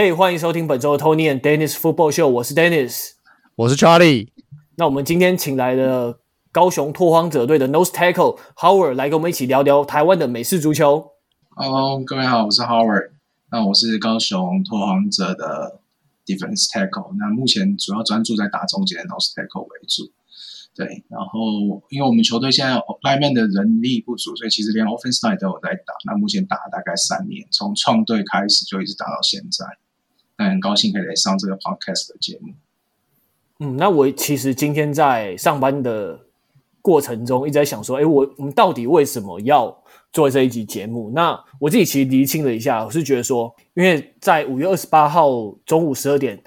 嘿，hey, 欢迎收听本周的 Tony and Dennis Football Show，我是 Dennis，我是 Charlie。那我们今天请来了高雄拓荒者队的 Nose Tackle Howard 来跟我们一起聊聊台湾的美式足球。Hello，各位好，我是 Howard。那我是高雄拓荒者的 Defense Tackle，那目前主要专注在打中间的 Nose Tackle 为主。对，然后因为我们球队现在 Lineman 的人力不足，所以其实连 Offense Line 都有在打。那目前打了大概三年，从创队开始就一直打到现在。那很高兴可以来上这个 Podcast 的节目。嗯，那我其实今天在上班的过程中一直在想说，哎，我我们到底为什么要做这一集节目？那我自己其实厘清了一下，我是觉得说，因为在五月二十八号中午十二点，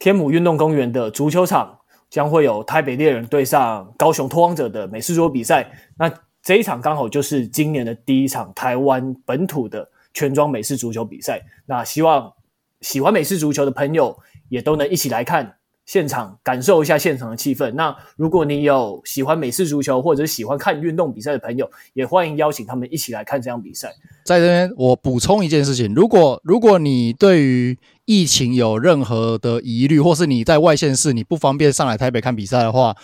天母运动公园的足球场。将会有台北猎人对上高雄拓荒者的美式足球比赛。那这一场刚好就是今年的第一场台湾本土的全装美式足球比赛。那希望喜欢美式足球的朋友也都能一起来看现场，感受一下现场的气氛。那如果你有喜欢美式足球或者喜欢看运动比赛的朋友，也欢迎邀请他们一起来看这场比赛。在这边，我补充一件事情：如果如果你对于疫情有任何的疑虑，或是你在外县市你不方便上来台北看比赛的话，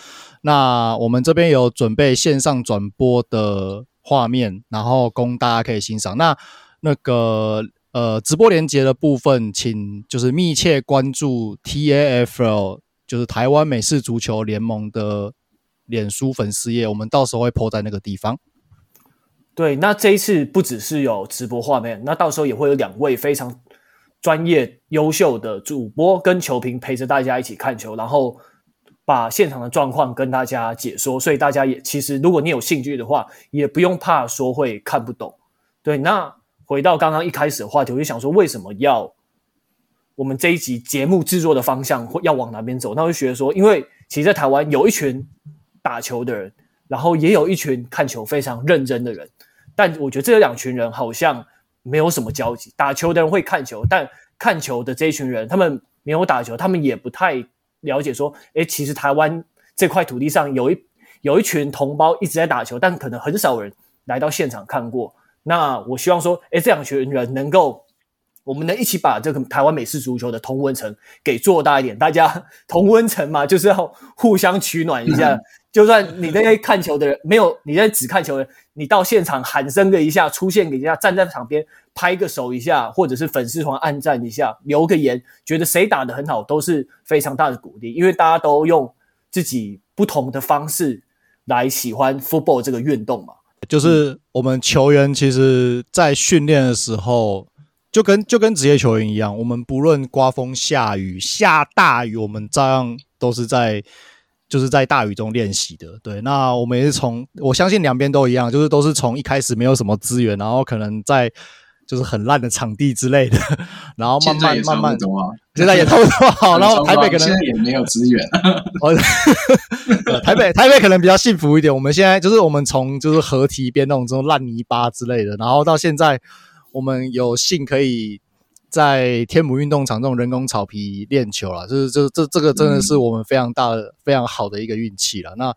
那我们这边有准备线上转播的画面，然后供大家可以欣赏。那那个呃直播连接的部分，请就是密切关注 TAFL，就是台湾美式足球联盟的脸书粉丝页，我们到时候会 po 在那个地方。对，那这一次不只是有直播画面，那到时候也会有两位非常。专业优秀的主播跟球评陪着大家一起看球，然后把现场的状况跟大家解说，所以大家也其实如果你有兴趣的话，也不用怕说会看不懂。对，那回到刚刚一开始的话题，我就想说，为什么要我们这一集节目制作的方向会要往哪边走？那我就觉得说，因为其实，在台湾有一群打球的人，然后也有一群看球非常认真的人，但我觉得这两群人好像。没有什么交集，打球的人会看球，但看球的这一群人，他们没有打球，他们也不太了解。说，诶，其实台湾这块土地上有一有一群同胞一直在打球，但可能很少人来到现场看过。那我希望说，哎，这两群人能够，我们能一起把这个台湾美式足球的同温层给做大一点。大家 同温层嘛，就是要互相取暖一下。嗯 就算你那些看球的人没有，你在只看球的人，你到现场喊声个一下，出现给一下，站在场边拍个手一下，或者是粉丝团按赞一下，留个言，觉得谁打得很好，都是非常大的鼓励。因为大家都用自己不同的方式来喜欢 football 这个运动嘛。就是我们球员其实，在训练的时候，就跟就跟职业球员一样，我们不论刮风下雨、下大雨，我们照样都是在。就是在大雨中练习的，对。那我们也是从，我相信两边都一样，就是都是从一开始没有什么资源，然后可能在就是很烂的场地之类的，然后慢慢慢慢，现在也差不多好。然后台北可能现在也没有资源，台北台北可能比较幸福一点。我们现在就是我们从就是河堤边那种这种烂泥巴之类的，然后到现在我们有幸可以。在天母运动场这种人工草皮练球了，就是这这这个真的是我们非常大的、嗯、非常好的一个运气了。那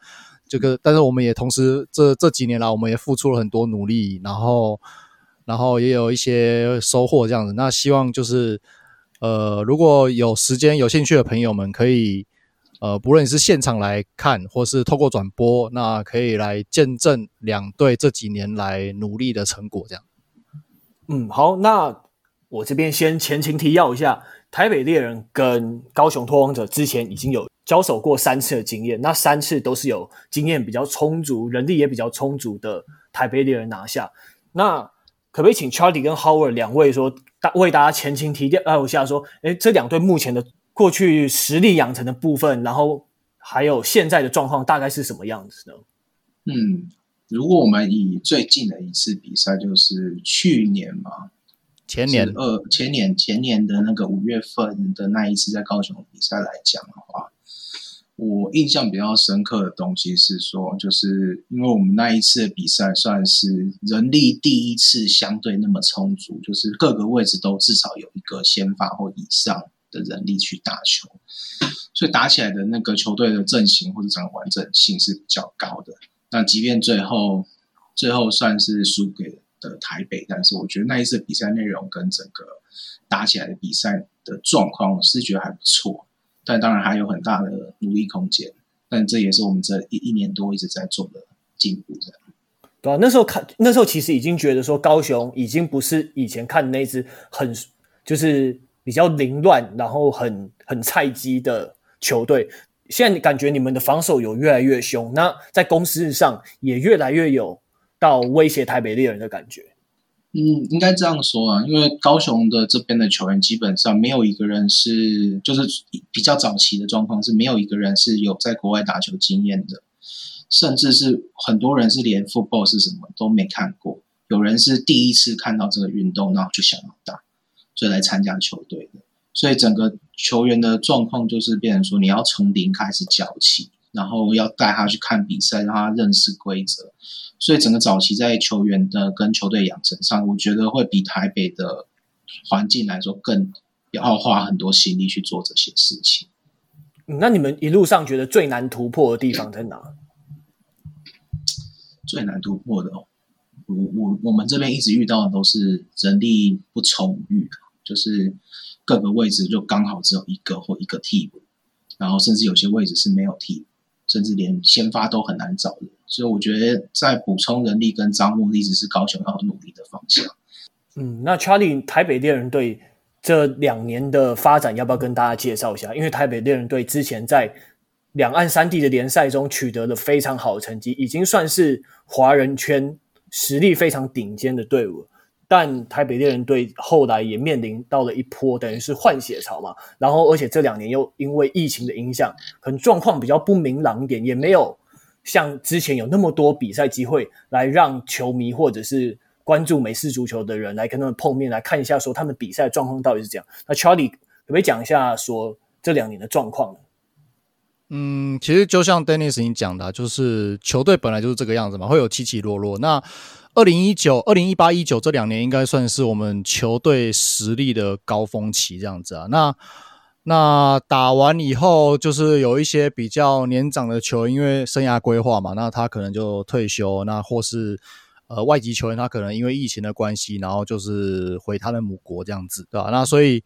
这个，但是我们也同时这这几年来，我们也付出了很多努力，然后然后也有一些收获这样子。那希望就是呃，如果有时间有兴趣的朋友们，可以呃，不论是现场来看，或是透过转播，那可以来见证两队这几年来努力的成果这样。嗯，好，那。我这边先前情提要一下，台北猎人跟高雄拓荒者之前已经有交手过三次的经验，那三次都是有经验比较充足、人力也比较充足的台北猎人拿下。那可不可以请 Charlie 跟 Howard 两位说，大为大家前情提要一下，说，哎，这两队目前的过去实力养成的部分，然后还有现在的状况大概是什么样子呢？嗯，如果我们以最近的一次比赛，就是去年嘛。前年二，前年前年的那个五月份的那一次在高雄比赛来讲的话，我印象比较深刻的东西是说，就是因为我们那一次的比赛算是人力第一次相对那么充足，就是各个位置都至少有一个先发或以上的人力去打球，所以打起来的那个球队的阵型或者整个完整性是比较高的。那即便最后最后算是输给的台北，但是我觉得那一次比赛内容跟整个打起来的比赛的状况，我是觉得还不错，但当然还有很大的努力空间。但这也是我们这一一年多一直在做的进步，这样。对啊，那时候看，那时候其实已经觉得说，高雄已经不是以前看那支很就是比较凌乱，然后很很菜鸡的球队。现在感觉你们的防守有越来越凶，那在攻势上也越来越有到威胁台北猎人的感觉。嗯，应该这样说啊，因为高雄的这边的球员基本上没有一个人是，就是比较早期的状况是没有一个人是有在国外打球经验的。甚至是很多人是连 football 是什么都没看过，有人是第一次看到这个运动，然后就想要打，所以来参加球队的。所以整个球员的状况就是变成说，你要从零开始教起，然后要带他去看比赛，让他认识规则。所以整个早期在球员的跟球队养成上，我觉得会比台北的环境来说更要花很多心力去做这些事情。嗯，那你们一路上觉得最难突破的地方在哪？最难突破的，我我我们这边一直遇到的都是人力不充裕，就是各个位置就刚好只有一个或一个替补，然后甚至有些位置是没有替补，甚至连先发都很难找人，所以我觉得在补充人力跟招募一直是高雄要努力的方向。嗯，那 Charlie 台北猎人队这两年的发展要不要跟大家介绍一下？因为台北猎人队之前在两岸三地的联赛中取得了非常好的成绩，已经算是华人圈实力非常顶尖的队伍。但台北猎人队后来也面临到了一波等于是换血潮嘛，然后而且这两年又因为疫情的影响，可能状况比较不明朗一点，也没有像之前有那么多比赛机会来让球迷或者是关注美式足球的人来跟他们碰面，来看一下说他们比赛状况到底是怎样。那 Charlie 可不可以讲一下说这两年的状况呢？嗯，其实就像 Dennis 你讲的，就是球队本来就是这个样子嘛，会有起起落落。那二零一九、二零一八、一九这两年应该算是我们球队实力的高峰期，这样子啊。那那打完以后，就是有一些比较年长的球员，因为生涯规划嘛，那他可能就退休，那或是呃外籍球员，他可能因为疫情的关系，然后就是回他的母国这样子，对吧？那所以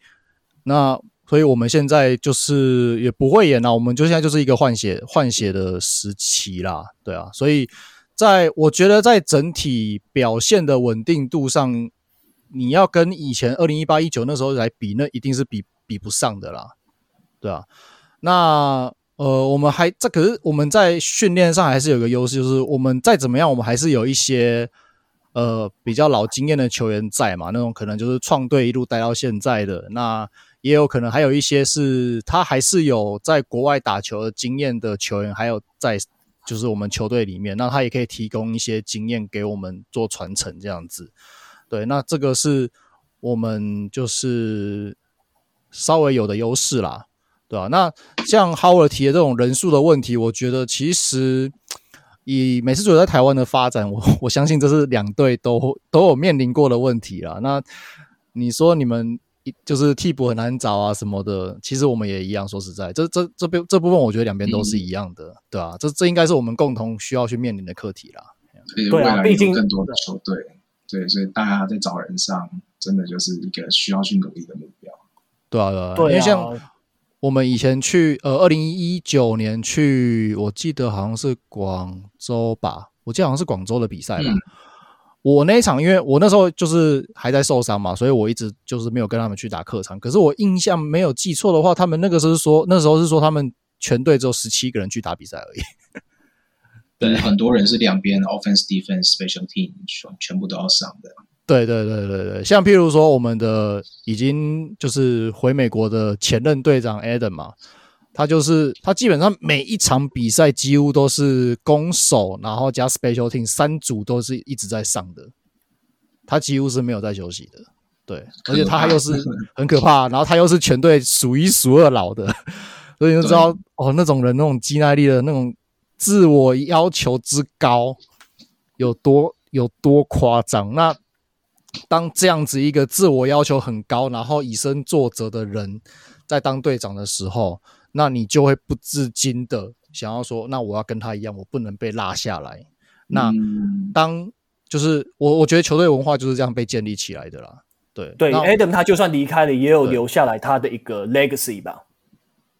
那。所以我们现在就是也不会演了，我们就现在就是一个换血换血的时期啦，对啊，所以在我觉得在整体表现的稳定度上，你要跟以前二零一八一九那时候来比，那一定是比比不上的啦，对啊。那呃，我们还这可是我们在训练上还是有个优势，就是我们再怎么样，我们还是有一些呃比较老经验的球员在嘛，那种可能就是创队一路待到现在的那。也有可能还有一些是他还是有在国外打球的经验的球员，还有在就是我们球队里面，那他也可以提供一些经验给我们做传承这样子。对，那这个是我们就是稍微有的优势啦，对吧？那像 Howard 提的这种人数的问题，我觉得其实以美式足球在台湾的发展，我我相信这是两队都都有面临过的问题啦。那你说你们？就是替补很难找啊什么的，其实我们也一样。说实在，这这这边这部分，我觉得两边都是一样的，嗯、对啊，这这应该是我们共同需要去面临的课题啦。对啊，毕竟更多的球队，对，所以大家在找人上，真的就是一个需要去努力的目标。对啊，对啊，对啊，因为像我们以前去，呃，二零一九年去，我记得好像是广州吧，我记得好像是广州的比赛吧。嗯我那一场，因为我那时候就是还在受伤嘛，所以我一直就是没有跟他们去打客场。可是我印象没有记错的话，他们那个时候是说，那时候是说他们全队只有十七个人去打比赛而已。对，很多人是两边 offense、defense、special team 全全部都要上的。对对对对对，像譬如说我们的已经就是回美国的前任队长 Adam 嘛。他就是他，基本上每一场比赛几乎都是攻守，然后加 special team 三组都是一直在上的，他几乎是没有在休息的。对，而且他又是很可怕，然后他又是全队数一数二老的，所以你就知道哦，那种人那种肌耐力的那种自我要求之高有多有多夸张。那当这样子一个自我要求很高，然后以身作则的人在当队长的时候。那你就会不自禁的想要说，那我要跟他一样，我不能被拉下来。那当就是我我觉得球队文化就是这样被建立起来的啦。对对，Adam 他就算离开了，也有留下来他的一个 legacy 吧。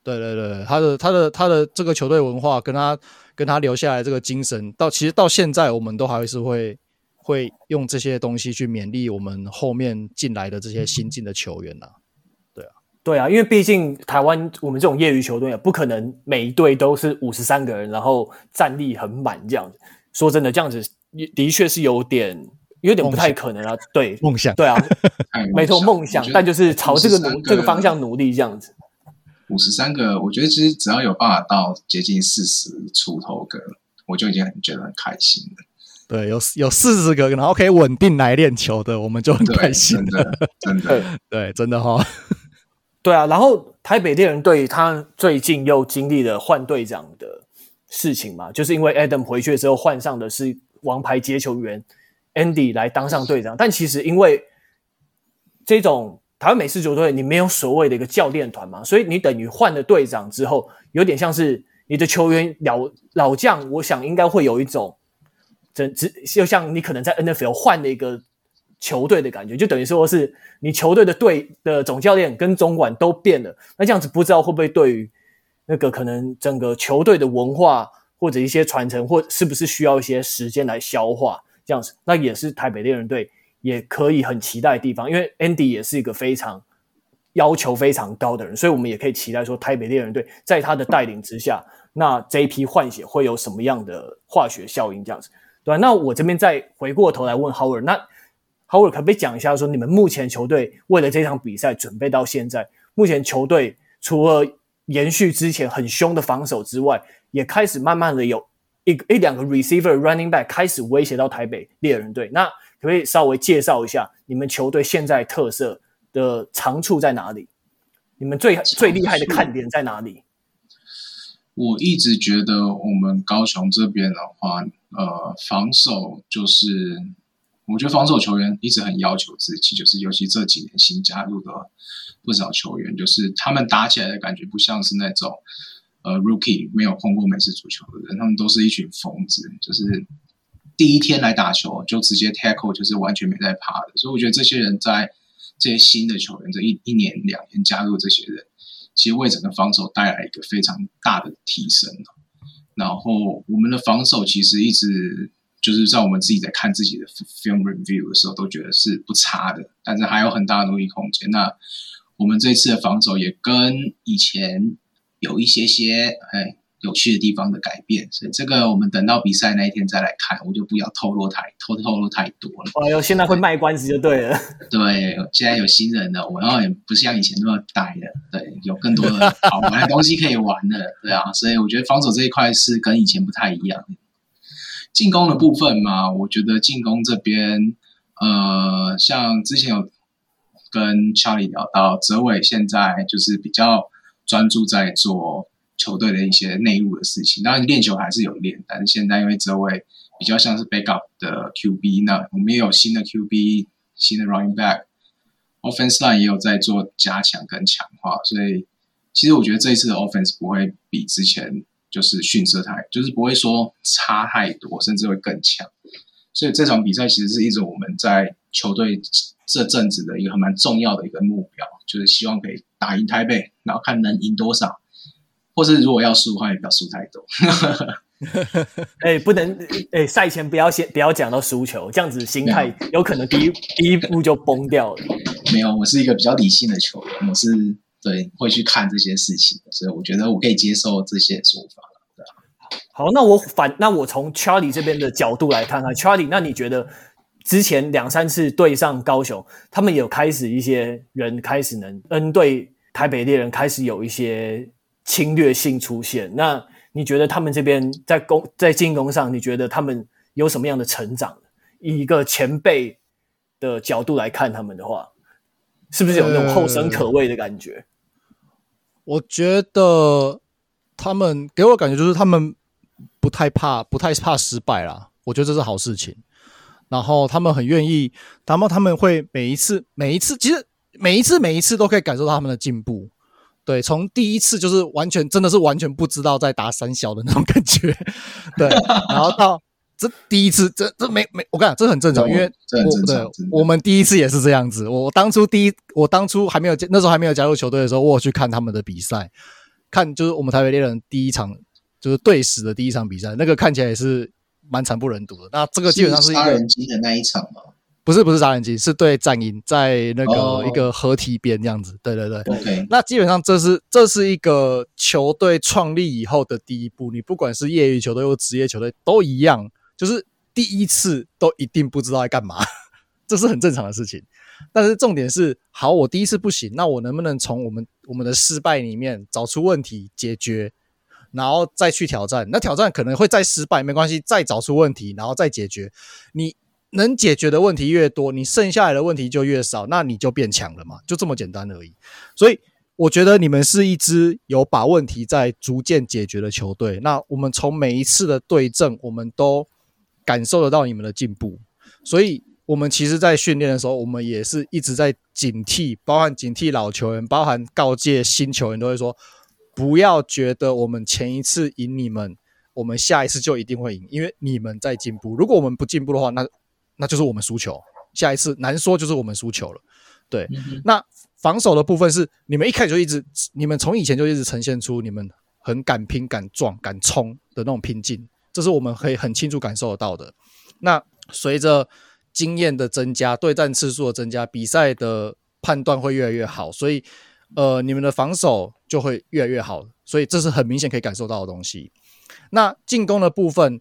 对对对，他的他的他的这个球队文化跟他跟他留下来这个精神，到其实到现在我们都还是会会用这些东西去勉励我们后面进来的这些新进的球员呐。对啊，因为毕竟台湾我们这种业余球队也不可能每一队都是五十三个人，然后战力很满这样子。说真的，这样子的确是有点有点不太可能啊。对，梦想，对啊，没错，梦想，但就是朝这个努这个方向努力这样子。五十三个，我觉得其实只要有办法到接近四十出头个，我就已经很觉得很开心了。对，有有四十个，然后可以稳定来练球的，我们就很开心了。真的，真的，对，真的哈、哦。对啊，然后台北猎人队他最近又经历了换队长的事情嘛，就是因为 Adam 回去之后换上的是王牌接球员 Andy 来当上队长，但其实因为这种。台湾美式球队，你没有所谓的一个教练团嘛，所以你等于换了队长之后，有点像是你的球员老老将，我想应该会有一种，整只就像你可能在 NFL 换了一个球队的感觉，就等于说是你球队的队的总教练跟总管都变了，那这样子不知道会不会对于那个可能整个球队的文化或者一些传承，或是不是需要一些时间来消化这样子，那也是台北猎人队。也可以很期待的地方，因为 Andy 也是一个非常要求非常高的人，所以我们也可以期待说，台北猎人队在他的带领之下，那这一批换血会有什么样的化学效应？这样子，对吧？那我这边再回过头来问 Howard，那 Howard 可不可以讲一下，说你们目前球队为了这场比赛准备到现在，目前球队除了延续之前很凶的防守之外，也开始慢慢的有一一两个 receiver running back 开始威胁到台北猎人队，那可不，可以稍微介绍一下你们球队现在特色的长处在哪里？你们最最厉害的看点在哪里？我一直觉得我们高雄这边的话，呃，防守就是，我觉得防守球员一直很要求自己，就是尤其这几年新加入的不少球员，就是他们打起来的感觉不像是那种呃 rookie 没有碰过美式足球的人，他们都是一群疯子，就是。第一天来打球就直接 tackle，就是完全没在怕的，所以我觉得这些人在这些新的球员这一一年两年加入这些人，其实为整个防守带来一个非常大的提升。然后我们的防守其实一直就是在我们自己在看自己的 film review 的时候都觉得是不差的，但是还有很大的努力空间。那我们这次的防守也跟以前有一些些哎。有趣的地方的改变，所以这个我们等到比赛那一天再来看，我就不要透露太透透露太多了。哎呦，现在会卖关子就对了。对，现在有新人了，我然后也不像以前那么呆了，对，有更多的好玩的东西可以玩的，对啊，所以我觉得防守这一块是跟以前不太一样。进攻的部分嘛，我觉得进攻这边，呃，像之前有跟 Charlie 聊到，泽伟现在就是比较专注在做。球队的一些内务的事情，当然练球还是有练，但是现在因为泽伟比较像是 backup 的 QB，那我们也有新的 QB，新的 running back，offense line 也有在做加强跟强化，所以其实我觉得这一次的 offense 不会比之前就是逊色太，就是不会说差太多，甚至会更强。所以这场比赛其实是一种我们在球队这阵子的一个还蛮重要的一个目标，就是希望可以打赢台北，然后看能赢多少。或是如果要输的话，也不要输太多。哎、欸，不能哎、欸，赛前不要先不要讲到输球，这样子心态有可能第一第一步就崩掉了。没有，我是一个比较理性的球员，我是对会去看这些事情，所以我觉得我可以接受这些说法。好，那我反那我从 Charlie 这边的角度来看看，Charlie，那你觉得之前两三次对上高雄，他们有开始一些人开始能 N 对台北猎人开始有一些。侵略性出现，那你觉得他们这边在攻在进攻上，你觉得他们有什么样的成长？以一个前辈的角度来看他们的话，是不是有那种后生可畏的感觉？我觉得他们给我感觉就是他们不太怕，不太怕失败啦。我觉得这是好事情。然后他们很愿意，然后他们会每一次每一次，其实每一次每一次都可以感受到他们的进步。对，从第一次就是完全真的是完全不知道在打三小的那种感觉，对，然后到这第一次，这这没没，我跟你讲，这很正常，因为这很正常。我们第一次也是这样子。我当初第一，我当初还没有那时候还没有加入球队的时候，我有去看他们的比赛，看就是我们台北猎人第一场就是队史的第一场比赛，那个看起来也是蛮惨不忍睹的。那这个基本上是杀人机的那一场吗？不是不是杀人机，是对战鹰在那个一个河堤边这样子。对对对。OK。那基本上这是这是一个球队创立以后的第一步。你不管是业余球队或职业球队都一样，就是第一次都一定不知道在干嘛，这是很正常的事情。但是重点是，好，我第一次不行，那我能不能从我们我们的失败里面找出问题解决，然后再去挑战？那挑战可能会再失败，没关系，再找出问题，然后再解决。你。能解决的问题越多，你剩下来的问题就越少，那你就变强了嘛，就这么简单而已。所以我觉得你们是一支有把问题在逐渐解决的球队。那我们从每一次的对阵，我们都感受得到你们的进步。所以，我们其实，在训练的时候，我们也是一直在警惕，包含警惕老球员，包含告诫新球员，都会说，不要觉得我们前一次赢你们，我们下一次就一定会赢，因为你们在进步。如果我们不进步的话，那那就是我们输球，下一次难说就是我们输球了。对，嗯、那防守的部分是你们一开始就一直，你们从以前就一直呈现出你们很敢拼、敢撞、敢冲的那种拼劲，这是我们可以很清楚感受得到的。那随着经验的增加，对战次数的增加，比赛的判断会越来越好，所以呃，你们的防守就会越来越好，所以这是很明显可以感受到的东西。那进攻的部分。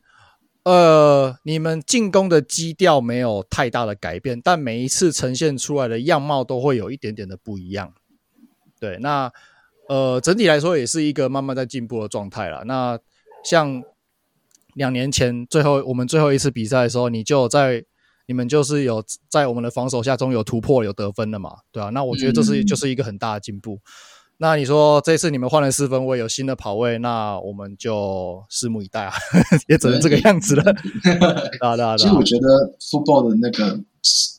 呃，你们进攻的基调没有太大的改变，但每一次呈现出来的样貌都会有一点点的不一样。对，那呃，整体来说也是一个慢慢在进步的状态了。那像两年前最后我们最后一次比赛的时候，你就在你们就是有在我们的防守下中有突破有得分的嘛？对啊，那我觉得这是就是一个很大的进步。嗯那你说这次你们换了四分位，有新的跑位，那我们就拭目以待啊，也只能这个样子了。啊啊、其实我觉得 football 的那个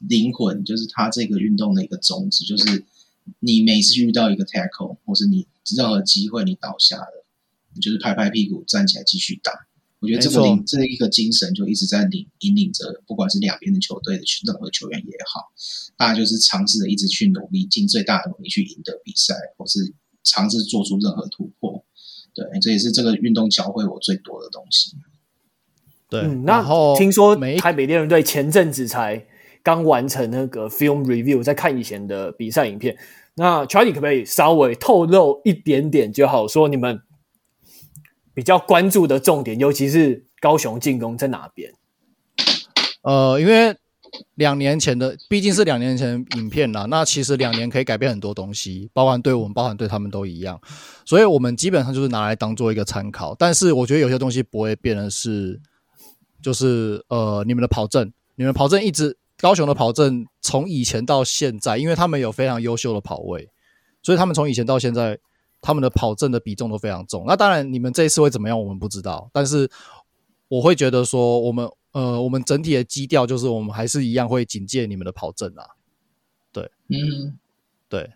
灵魂，就是它这个运动的一个宗旨，就是你每次遇到一个 tackle，或是你任何机会你倒下了，你就是拍拍屁股站起来继续打。我觉得这个领这一个精神就一直在领引领着，不管是两边的球队的任何球员也好，大家就是尝试着一直去努力，尽最大的努力去赢得比赛，或是尝试做出任何突破。对，这也是这个运动教会我最多的东西。对，嗯、那听说台北猎人队前阵子才刚完成那个 film review，在看以前的比赛影片。那 Charlie 可不可以稍微透露一点点就好，说你们？比较关注的重点，尤其是高雄进攻在哪边？呃，因为两年前的毕竟是两年前影片啦，那其实两年可以改变很多东西，包含对我们，包含对他们都一样，所以我们基本上就是拿来当做一个参考。但是我觉得有些东西不会变的是，就是呃，你们的跑阵，你们跑阵一直高雄的跑阵从以前到现在，因为他们有非常优秀的跑位，所以他们从以前到现在。他们的跑阵的比重都非常重，那当然你们这一次会怎么样，我们不知道。但是我会觉得说，我们呃，我们整体的基调就是，我们还是一样会警戒你们的跑阵啊。对，嗯，对。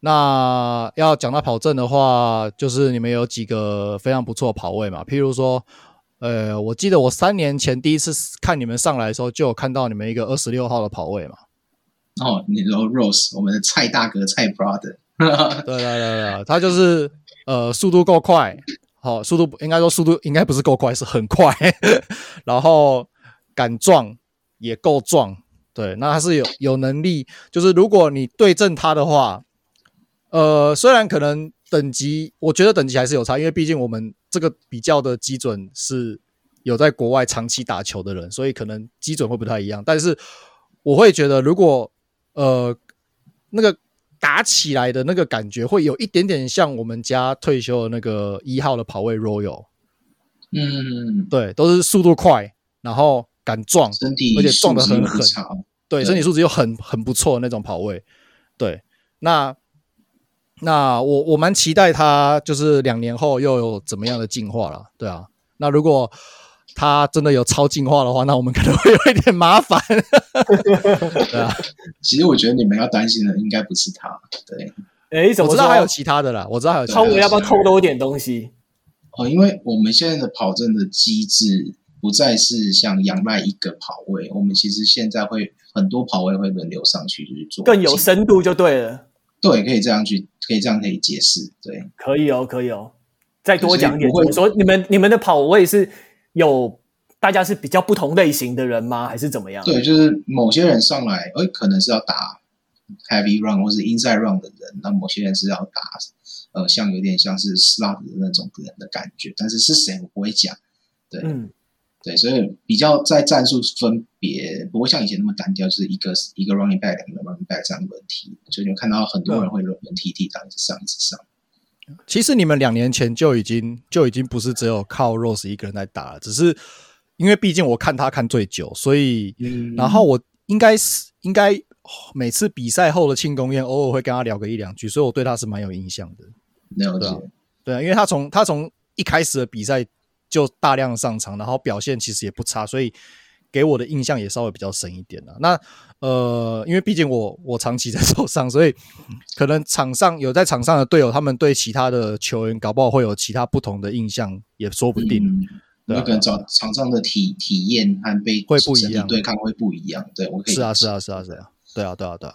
那要讲到跑阵的话，就是你们有几个非常不错的跑位嘛，譬如说，呃，我记得我三年前第一次看你们上来的时候，就有看到你们一个二十六号的跑位嘛。哦，你说 Rose，我们的蔡大哥蔡 Brother。对对对对，他就是呃，速度够快，好、哦，速度应该说速度应该不是够快，是很快，然后敢撞也够壮，对，那他是有有能力，就是如果你对阵他的话，呃，虽然可能等级，我觉得等级还是有差，因为毕竟我们这个比较的基准是有在国外长期打球的人，所以可能基准会不太一样，但是我会觉得如果呃那个。打起来的那个感觉会有一点点像我们家退休的那个一号的跑位 Royal，嗯，对，都是速度快，然后敢撞，身体而且撞得很狠，对，对。身体素质又很很不错的那种跑位，对，那那我我蛮期待他就是两年后又有怎么样的进化了，对啊，那如果。他真的有超进化的话，那我们可能会有一点麻烦。对啊，其实我觉得你们要担心的应该不是他。对，哎，怎么我知道还有其他的啦？我知道还有其他的。超，我要不要透露一点东西？哦，因为我们现在的跑阵的机制，不再是像仰赖一个跑位，我们其实现在会很多跑位会轮流上去去做，更有深度就对了。对，可以这样去，可以这样可以解释。对，可以哦，可以哦。再多讲一点，我说你们你们的跑位是有大家是比较不同类型的人吗？还是怎么样？对，就是某些人上来，哎，可能是要打 heavy run 或是 inside run 的人，那某些人是要打呃，像有点像是 slot 的那种人的感觉，但是是谁我不会讲。对，嗯。对，所以比较在战术分别不会像以前那么单调，就是一个一个 running back 两个 running back 这样轮替，所以你看到很多人会轮轮替替，这样一直上一直上。其实你们两年前就已经就已经不是只有靠 Rose 一个人在打了，只是因为毕竟我看他看最久，所以、嗯、然后我应该是应该每次比赛后的庆功宴偶尔会跟他聊个一两句，所以我对他是蛮有印象的。了解，对啊，因为他从他从一开始的比赛。就大量上场，然后表现其实也不差，所以给我的印象也稍微比较深一点了。那呃，因为毕竟我我长期在受伤，所以可能场上有在场上的队友，他们对其他的球员搞不好会有其他不同的印象，也说不定。嗯、对、啊，可能场场上的体体验和被会不一样，对抗会不一样。对，我可以是啊是啊是啊是啊，对啊对啊对啊。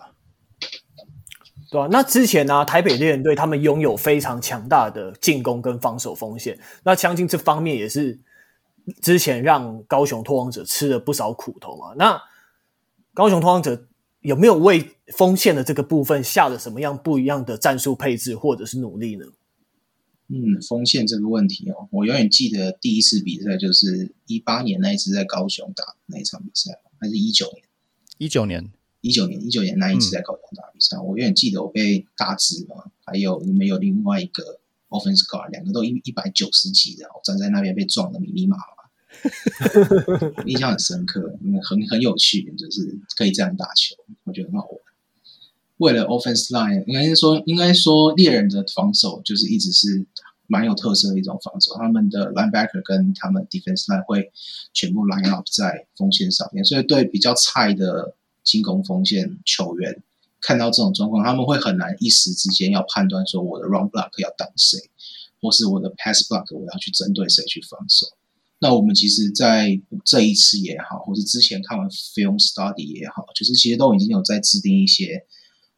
对啊，那之前呢、啊，台北猎人队他们拥有非常强大的进攻跟防守锋线，那相信这方面也是之前让高雄拓荒者吃了不少苦头嘛。那高雄拓荒者有没有为锋线的这个部分下了什么样不一样的战术配置或者是努力呢？嗯，锋线这个问题哦，我永远记得第一次比赛就是一八年那一次在高雄打那一场比赛，还是一九年？一九年。一九年，一九年那一次在高雄打比赛，嗯，我永远记得我被大志嘛，还有你们有另外一个 offense guard，两个都一一百九十几的，我站在那边被撞的密密麻麻，印象很深刻，很很有趣，就是可以这样打球，我觉得很好玩。为了 offense line，应该是说，应该说猎人的防守就是一直是蛮有特色的一种防守，他们的 linebacker 跟他们 defense line 会全部 line up 在锋线上面，所以对比较菜的。进攻锋线球员看到这种状况，他们会很难一时之间要判断说我的 run block 要挡谁，或是我的 pass block 我要去针对谁去防守。那我们其实，在这一次也好，或是之前看完 film study 也好，就是其实都已经有在制定一些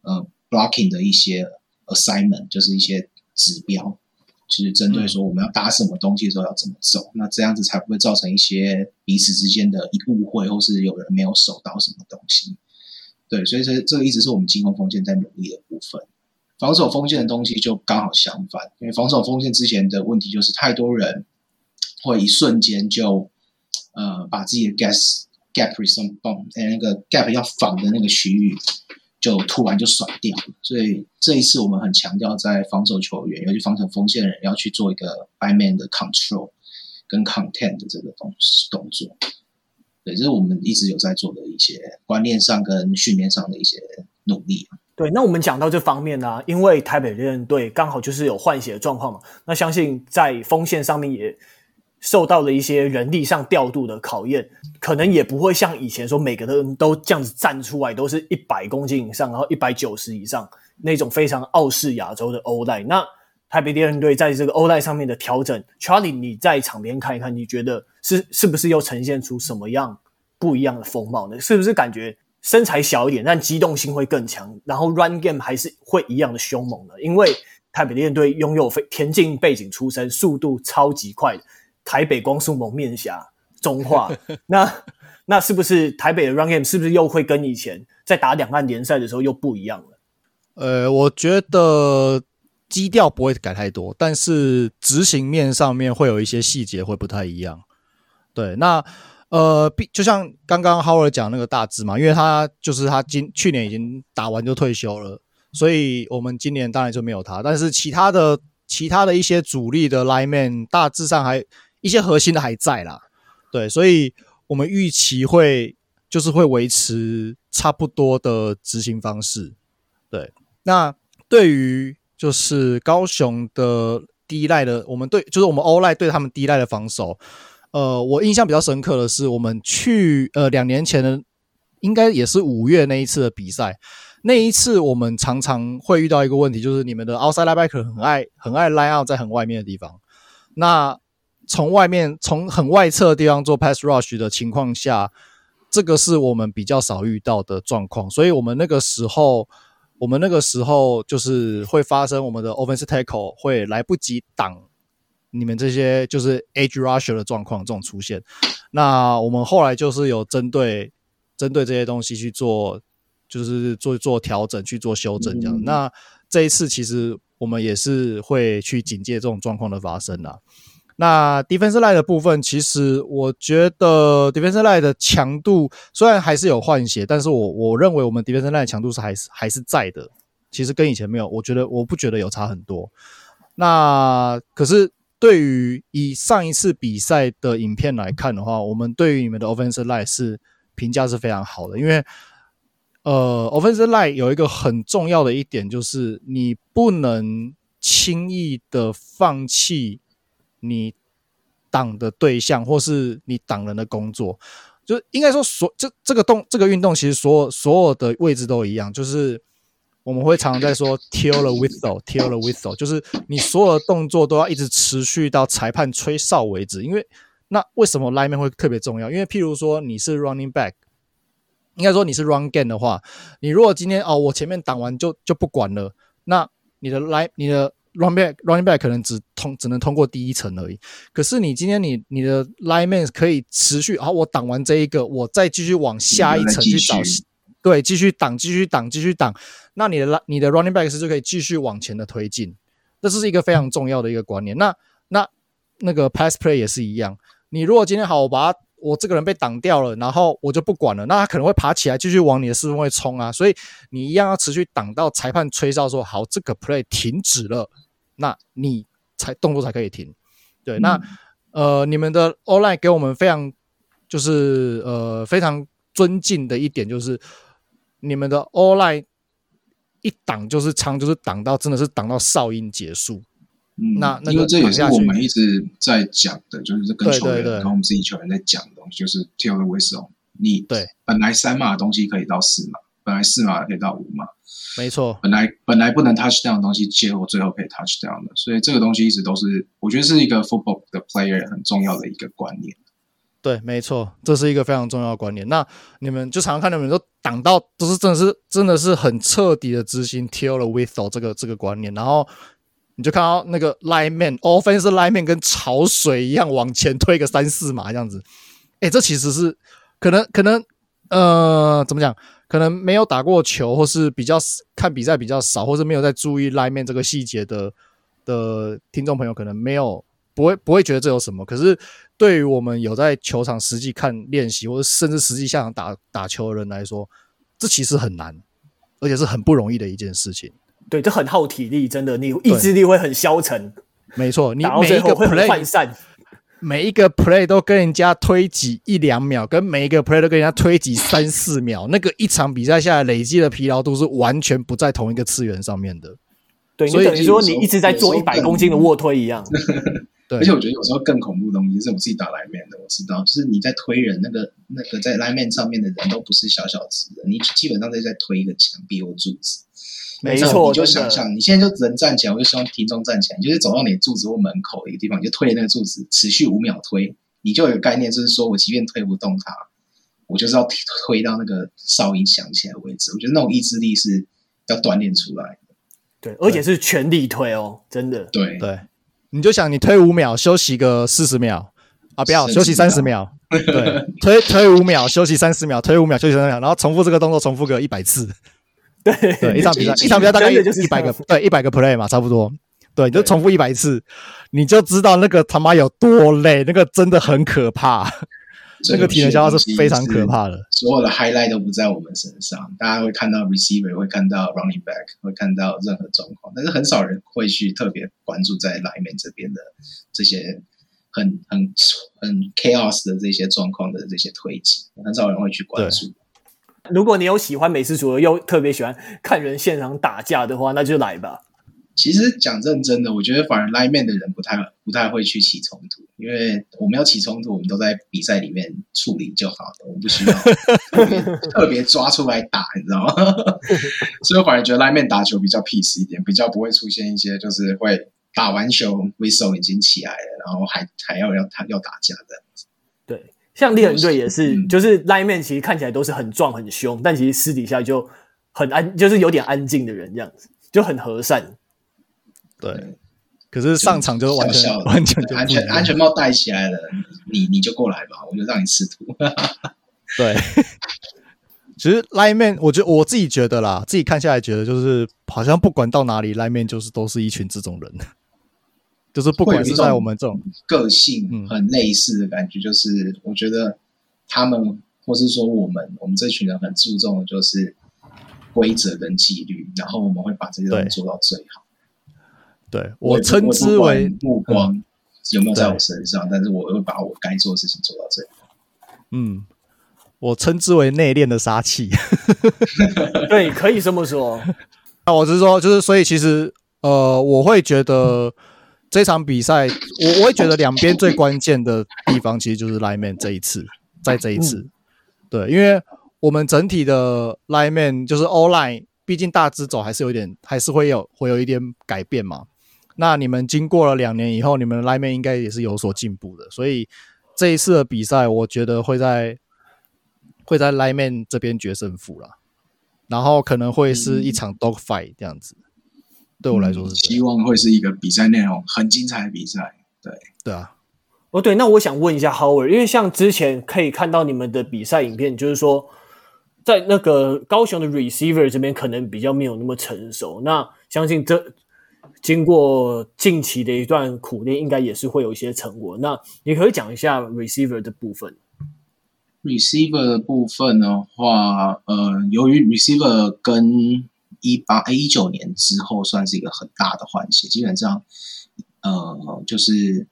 呃 blocking 的一些 assignment，就是一些指标，就是针对说我们要打什么东西的时候要怎么走，那这样子才不会造成一些彼此之间的一误会，或是有人没有守到什么东西。对，所以这这个一直是我们进攻锋线在努力的部分。防守锋线的东西就刚好相反，因为防守锋线之前的问题就是太多人会一瞬间就呃把自己的 gas gap response 那个 gap 要防的那个区域就突然就甩掉。所以这一次我们很强调在防守球员，尤其防守锋线的人要去做一个 by man 的 control 跟 content 的这个动动作。对，这是我们一直有在做的一些观念上跟训练上的一些努力。对，那我们讲到这方面呢、因为台北人队刚好就是有换血的状况嘛，那相信在锋线上面也受到了一些人力上调度的考验，可能也不会像以前说每个人都这样子站出来，都是一百公斤以上，然后一百九十以上那种非常傲视亚洲的欧赖。那台北猎人队在这个 O-line 上面的调整，Charlie，你在场边看一看，你觉得是是不是又呈现出什么样不一样的风貌呢？是不是感觉身材小一点，但机动性会更强，然后 Run Game 还是会一样的凶猛呢？因为台北猎人队拥有非田径背景出身，速度超级快，台北光速蒙面侠中化，那那是不是台北的 Run Game 是不是又会跟以前在打两岸联赛的时候又不一样了？呃，我觉得。基调不会改太多，但是执行面上面会有一些细节会不太一样。对，那呃，就像刚刚 Howard 讲那个大致嘛，因为他就是他今去年已经打完就退休了，所以我们今年当然就没有他。但是其他的其他的一些主力的 lineman 大致上还一些核心的还在啦。对，所以我们预期会就是会维持差不多的执行方式。对，那对于就是高雄的第一赖的，我们对，就是我们 OLE 对他们第一赖的防守。呃，我印象比较深刻的是，我们去呃两年前的，应该也是五月那一次的比赛。那一次我们常常会遇到一个问题，就是你们的 outside linebacker 很爱很爱 line out 在很外面的地方。那从外面从很外侧的地方做 pass rush 的情况下，这个是我们比较少遇到的状况，所以我们那个时候，我们那个时候就是会发生我们的 offensive tackle 会来不及挡你们这些就是 edge rusher 的状况这种出现。那我们后来就是有针对针对这些东西去做，就是做做调整去做修正这样。嗯、那这一次其实我们也是会去警戒这种状况的发生啊。那 defense line 的部分，其实我觉得 defense line 的强度虽然还是有换血，但是我我认为我们 defense line 强度是还是还是在的。其实跟以前没有，我觉得我不觉得有差很多。那可是对于以上一次比赛的影片来看的话，我们对于你们的 offense line 是评价是非常好的，因为呃 offense line 有一个很重要的一点就是你不能轻易的放弃。你挡的对象，或是你挡人的工作，就应该说所这这个动这个运动，其实所有所有的位置都一样，就是我们会常常在说 till the whistle，till the whistle，就是你所有的动作都要一直持续到裁判吹哨为止。因为那为什么 lineman 会特别重要？因为譬如说你是 running back，应该说你是 run game 的话，你如果今天哦我前面挡完就就不管了，那你的 line 你的 Running back, running back 可能只通只能通过第一层而已。可是你今天你你的 lineman 可以持续，好，我挡完这一个，我再继续往下一层去找，对，继续挡，继续挡，继续挡。那你的你的 running back 是就可以继续往前的推进。这是一个非常重要的一个观念。那那那个 pass play 也是一样。你如果今天好，我把它。我这个人被挡掉了，然后我就不管了。那他可能会爬起来继续往你的四分位冲啊，所以你一样要持续挡到裁判吹哨说好，这个 play 停止了，那你才动作才可以停。对，嗯、那呃，你们的 O-line 给我们非常就是呃非常尊敬的一点就是，你们的 O-line 一挡就是长，就是挡到真的是挡到哨音结束。嗯，那那因为这也是我们一直在讲的，就是跟球员跟我们自己球员在讲的东西，就是 till the whistle。你对本来三码的东西可以到四码，本来四码可以到五码，没错。本来本来不能 touch down 的东西，结果最后可以 touch down 的，所以这个东西一直都是我觉得是一个 football 的 player 很重要的一个观念。对，没错，这是一个非常重要的观念。那你们就常常看到你们都挡到，都是真的是真的是很彻底的执行 till the whistle 这个这个观念，然后。你就看到那个 lineman，offensive lineman 跟潮水一样往前推个三四码这样子，哎、欸，这其实是可能可能呃怎么讲？可能没有打过球，或是比较看比赛比较少，或是没有在注意 lineman 这个细节的的听众朋友，可能没有不会不会觉得这有什么。可是对于我们有在球场实际看练习，或者甚至实际下场打打球的人来说，这其实很难，而且是很不容易的一件事情。对，这很耗体力，真的，你意志力会很消沉。没错，你每一个 play，每一个 play 都跟人家推挤一两秒，跟每一个 play 都跟人家推挤三四秒，那个一场比赛下来累积的疲劳度是完全不在同一个次元上面的。对，所以等于说你一直在做一百公斤的卧推一样。对，而且我觉得有时候更恐怖的东西是我自己打 lineman 的，我知道，就是你在推人，那个那个在 lineman 上面的人都不是小小只的，你基本上在在推一个墙壁或柱子。没错，你就想象你现在就只能站起来，我就希望听众站起来，你就是走到你的柱子或门口一个地方，你就推那个柱子，持续五秒推，你就有个概念，就是说我即便推不动它，我就是要推到那个哨音响起来为止。我觉得那种意志力是要锻炼出来的，对，而且是全力推哦，真的。对对，你就想你推五秒，休息个四十秒啊，不要休息三十秒，对，推推五秒，休息三十秒，推五秒，休息三十秒，然后重复这个动作，重复个一百次。对对，一场比赛，一场比赛大概就是一百个，对，一百个 play 嘛，差不多。对，你就重复一百次，你就知道那个他妈有多累，那个真的很可怕。那个体能消耗是非常可怕的。所有的 highlight 都不在我们身上，大家会看到 receiver，会看到 running back，会看到任何状况，但是很少人会去特别关注在 lineman 这边的这些很很很 chaos 的这些状况的这些推挤，很少人会去关注。如果你有喜欢美式组合，又特别喜欢看人现场打架的话，那就来吧。其实讲认真的，我觉得反而 lineman 的人不太不太会去起冲突，因为我们要起冲突，我们都在比赛里面处理就好了，我们不需要 特别抓出来打，你知道吗？所以我反而觉得 lineman 打球比较 peace 一点，比较不会出现一些就是会打完球 whistle 已经起来了，然后还还要要他要打架的。对，像猎人队也是，嗯、就是 lineman 其实看起来都是很壮很凶，但其实私底下就很安，就是有点安静的人这样子，就很和善。对，可是上场就是完全笑笑完全就安全安全帽戴起来了，你你就过来吧，我就让你吃土。对。其实 lineman，我觉得我自己觉得啦，自己看下来觉得就是好像不管到哪里，lineman 就是都是一群这种人，就是不管是在我们这种个性很类似的感觉，就是我觉得他们或是说我们，我们这群人很注重的就是规则跟纪律，然后我们会把这些东西做到最好。对，对我称之为目光有没有在我身上，但是我会把我该做的事情做到最好。嗯。我称之为内敛的杀气，对，可以这么说。那我是说，就是所以其实，呃，我会觉得这场比赛，我我会觉得两边最关键的地方，其实就是 lineman 这一次，在这一次，嗯、对，因为我们整体的 lineman 就是 All Line，毕竟大支走还是有点，还是会有会有一点改变嘛。那你们经过了两年以后，你们的 lineman 应该也是有所进步的，所以这一次的比赛，我觉得会在。会在 lineman 这边决胜负了，然后可能会是一场 dog fight 这样子。嗯、对我来说是希望会是一个比赛内容很精彩的比赛。对对啊，哦对，那我想问一下 Howard，因为像之前可以看到你们的比赛影片，就是说在那个高雄的 receiver 这边可能比较没有那么成熟。那相信这经过近期的一段苦练，应该也是会有一些成果。那你可以讲一下 receiver 的部分。receiver 的部分的话，呃，由于 receiver 跟一八一九年之后算是一个很大的换血，基本上，呃，就是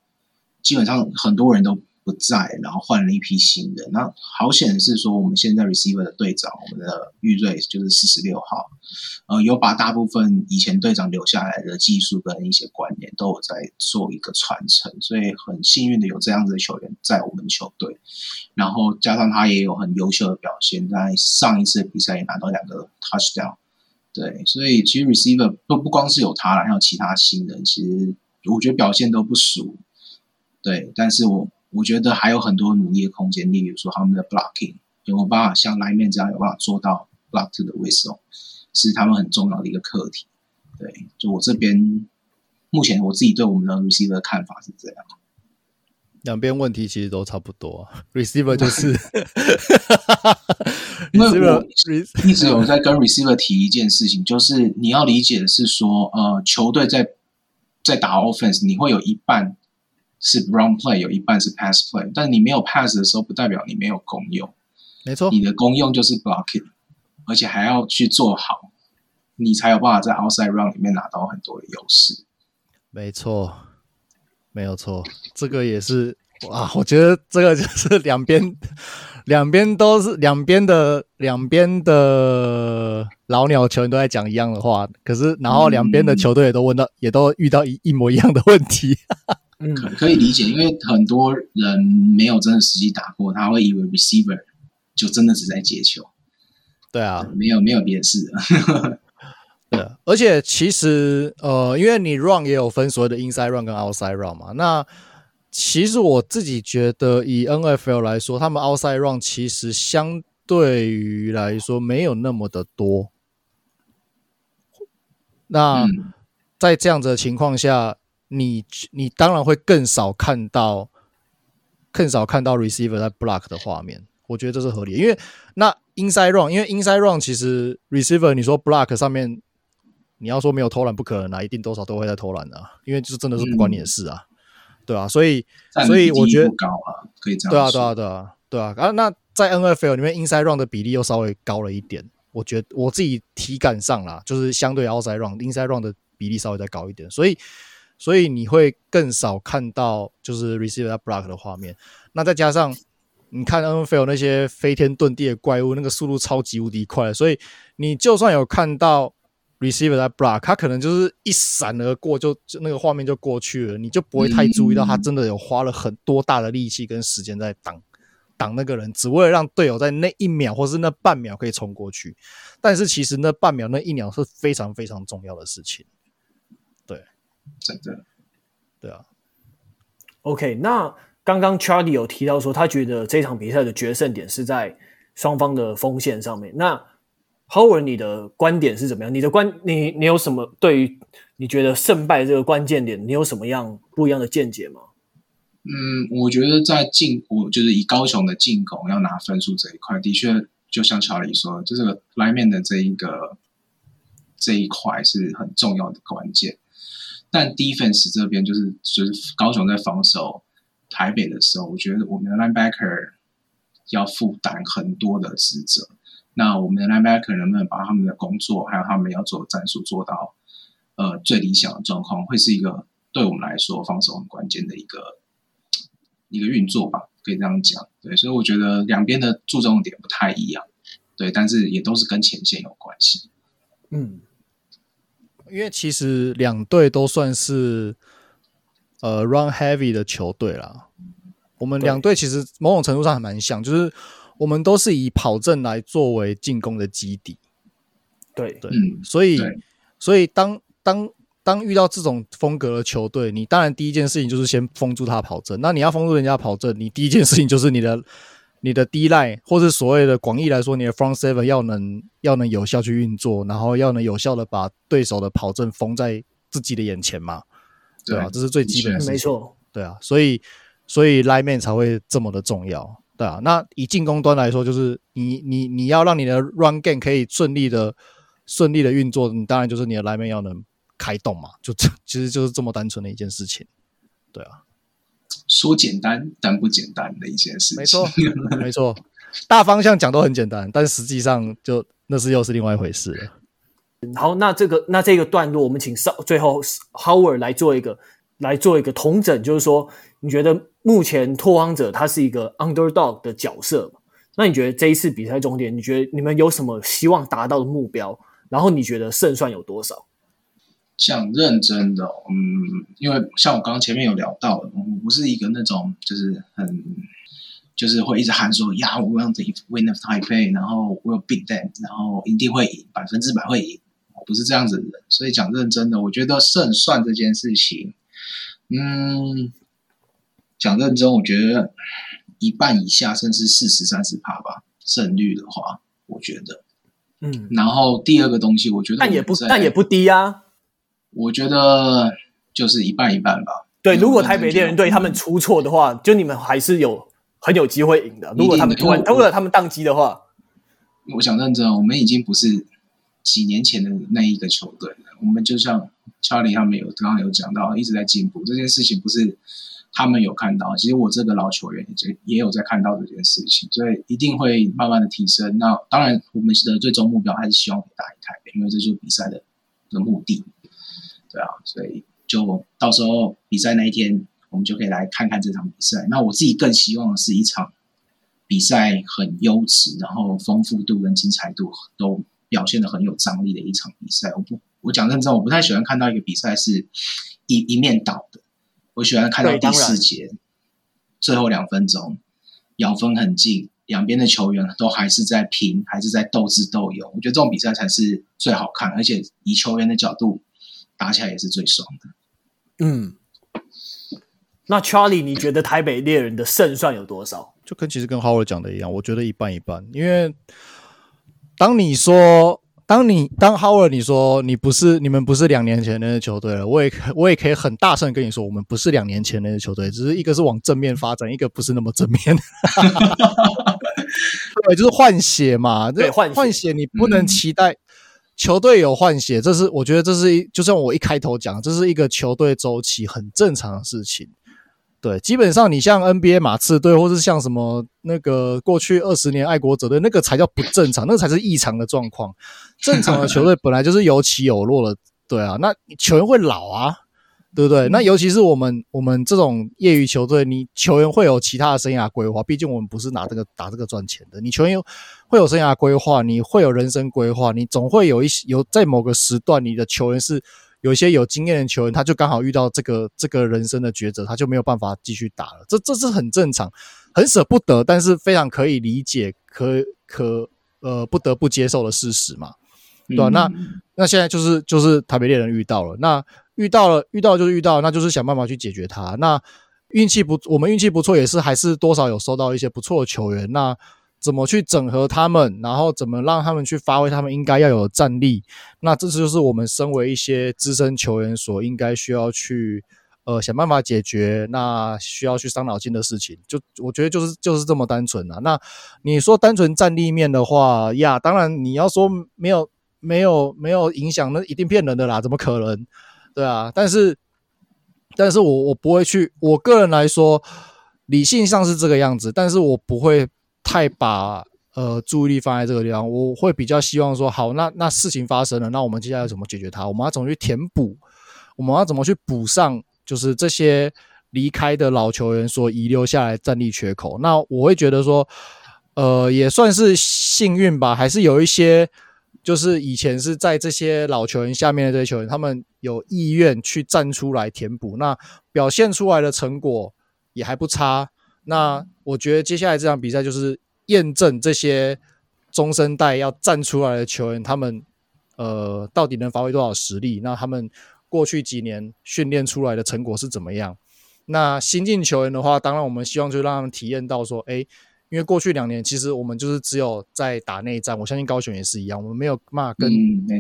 基本上很多人都不在，然后换了一批新人。那好险的是说，我们现在 receiver 的队长，我们的玉瑞就是四十六号，呃，有把大部分以前队长留下来的技术跟一些观念都有在做一个传承，所以很幸运的有这样子的球员在我们球队。然后加上他也有很优秀的表现，在上一次比赛也拿到两个 touchdown。对，所以其实 receiver 不不光是有他了，还有其他新人，其实我觉得表现都不俗。对，但是我。我觉得还有很多努力的空间，例如说他们的 blocking 有没有办法像 lineman 这样有办法做到 block to the whistle，是他们很重要的一个课题。对，就我这边目前我自己对我们的 receiver 的看法是这样。两边问题其实都差不多，receiver 就是，因为我一直有在跟 receiver 提一件事情，就是你要理解的是说，呃，球队在在打 offense，你会有一半。是 run play 有一半是 pass play，但你没有 pass 的时候，不代表你没有功用。没错，你的功用就是 blocking，而且还要去做好，你才有办法在 outside run 里面拿到很多的优势。没错，没有错，这个也是哇，我觉得这个就是 两边两边都是两边的两边的老鸟球员都在讲一样的话，可是然后两边的球队也都问到，嗯、也都遇到一一模一样的问题。嗯，可以理解，因为很多人没有真的实际打过，他会以为 receiver 就真的只在接球。对啊，没有没有别的事。对，而且其实呃，因为你 run 也有分所谓的 inside run 跟 outside run 嘛。那其实我自己觉得，以 NFL 来说，他们 outside run 其实相对于来说没有那么的多。那、嗯、在这样子的情况下。你你当然会更少看到，更少看到 receiver 在 block 的画面，我觉得这是合理，因为那 inside run，因为 inside run 其实 receiver 你说 block 上面，你要说没有偷懒不可能啊，一定多少都会在偷懒的，因为这真的是不关你的事啊，嗯、对啊，所以所以我觉得高啊，可以这样对啊对啊对啊对啊，啊那在 NFL 里面 inside run 的比例又稍微高了一点，我觉得我自己体感上啦，就是相对 outside run，inside run 的比例稍微再高一点，所以。所以你会更少看到就是 receiver block 的画面，那再加上你看 NFL 那些飞天遁地的怪物，那个速度超级无敌快，所以你就算有看到 receiver 在 block，他可能就是一闪而过就，就那个画面就过去了，你就不会太注意到他真的有花了很多大的力气跟时间在挡挡那个人，只为了让队友在那一秒或是那半秒可以冲过去。但是其实那半秒那一秒是非常非常重要的事情。对真的，对啊。OK，那刚刚 Charlie 有提到说，他觉得这场比赛的决胜点是在双方的锋线上面。那 Howard，你的观点是怎么样？你的观，你你有什么对于你觉得胜败这个关键点，你有什么样不一样的见解吗？嗯，我觉得在进，我就是以高雄的进攻要拿分数这一块，的确就像乔里说，就是个 lineman 的这一个这一块是很重要的关键。但 defense 这边就是就是高雄在防守台北的时候，我觉得我们的 linebacker 要负担很多的职责。那我们的 linebacker 能不能把他们的工作还有他们要做的战术做到呃最理想的状况，会是一个对我们来说防守很关键的一个。一个运作吧，可以这样讲。对，所以我觉得两边的注重点不太一样，对，但是也都是跟前线有关系。嗯，因为其实两队都算是呃 run heavy 的球队啦。我们两队其实某种程度上还蛮像，就是我们都是以跑阵来作为进攻的基底。对对，所以所以当当。当遇到这种风格的球队，你当然第一件事情就是先封住他跑阵。那你要封住人家跑阵，你第一件事情就是你的你的 D line，或是所谓的广义来说，你的 front seven 要能要能有效去运作，然后要能有效的把对手的跑阵封在自己的眼前嘛，对啊，这是最基本的事情，没错，对啊，所以所以 lineman 才会这么的重要，对啊。那以进攻端来说，就是你你你要让你的 run game 可以顺利的顺利的运作，你当然就是你的 lineman 要能。开动嘛，就这其实就是这么单纯的一件事情，对啊，说简单但不简单的一件事情，没错，没错，大方向讲都很简单，但实际上就那是又是另外一回事了。好，那这个那这个段落，我们请稍最后 Howard 来做一个来做一个统整，就是说，你觉得目前拓荒者他是一个 underdog 的角色，那你觉得这一次比赛终点，你觉得你们有什么希望达到的目标？然后你觉得胜算有多少？像认真的，嗯，因为像我刚刚前面有聊到，我不是一个那种就是很就是会一直喊说呀，我 want to win of Taipei，然后我有 beat them，然后一定会赢，百分之百会赢，我不是这样子的人。所以讲认真的，我觉得胜算这件事情，嗯，讲认真，我觉得一半以下，甚至四十三十趴吧，胜率的话，我觉得，嗯，然后第二个东西，我觉得但也不但也不低啊。我觉得就是一半一半吧。对，如果台北猎人队他们出错的话，就你们还是有很有机会赢的。如果他们突然，如果他们宕机的话，我想认真，我们已经不是几年前的那一个球队了。我们就像查理他们有刚刚有讲到，一直在进步。这件事情不是他们有看到，其实我这个老球员也也有在看到这件事情，所以一定会慢慢的提升。那当然，我们的最终目标还是希望可以打赢台北，因为这就是比赛的的目的。对啊，所以就到时候比赛那一天，我们就可以来看看这场比赛。那我自己更希望是一场比赛很优质，然后丰富度跟精彩度都表现得很有张力的一场比赛。我不，我讲认真，我不太喜欢看到一个比赛是一一面倒的。我喜欢看到第四节最后两分钟咬分很近，两边的球员都还是在拼，还是在斗智斗勇。我觉得这种比赛才是最好看，而且以球员的角度。打起来也是最爽的。嗯，那 Charlie，你觉得台北猎人的胜算有多少？就跟其实跟 Howard 讲的一样，我觉得一半一半。因为当你说，当你当 Howard 你说你不是你们不是两年前那支球队了，我也我也可以很大声跟你说，我们不是两年前那支球队，只是一个是往正面发展，一个不是那么正面。对，就是换血嘛，对，换换血，你不能期待。嗯球队有换血，这是我觉得这是一，就像我一开头讲，这是一个球队周期很正常的事情。对，基本上你像 NBA 马刺队，或是像什么那个过去二十年爱国者队，那个才叫不正常，那个才是异常的状况。正常的球队本来就是有起有落的，对啊，那球员会老啊。对不对？那尤其是我们我们这种业余球队，你球员会有其他的生涯规划，毕竟我们不是拿这个打这个赚钱的。你球员会有生涯规划，你会有人生规划，你总会有一些有在某个时段，你的球员是有一些有经验的球员，他就刚好遇到这个这个人生的抉择，他就没有办法继续打了。这这是很正常，很舍不得，但是非常可以理解，可可呃不得不接受的事实嘛，对吧？那那现在就是就是台北猎人遇到了那。遇到了，遇到就是遇到，那就是想办法去解决它。那运气不，我们运气不错，也是还是多少有收到一些不错的球员。那怎么去整合他们，然后怎么让他们去发挥他们应该要有的战力？那这就是我们身为一些资深球员所应该需要去呃想办法解决，那需要去伤脑筋的事情。就我觉得就是就是这么单纯啊。那你说单纯战力面的话呀，当然你要说没有没有没有影响，那一定骗人的啦，怎么可能？对啊，但是。但是我我不会去，我个人来说，理性上是这个样子，但是我不会太把呃注意力放在这个地方，我会比较希望说，好，那那事情发生了，那我们接下来怎么解决它？我们要怎么去填补？我们要怎么去补上？就是这些离开的老球员所遗留下来战力缺口？那我会觉得说，呃，也算是幸运吧，还是有一些。就是以前是在这些老球员下面的这些球员，他们有意愿去站出来填补，那表现出来的成果也还不差。那我觉得接下来这场比赛就是验证这些中生代要站出来的球员，他们呃到底能发挥多少实力？那他们过去几年训练出来的成果是怎么样？那新进球员的话，当然我们希望就让他们体验到说，哎。因为过去两年，其实我们就是只有在打内战。我相信高雄也是一样，我们没有办法跟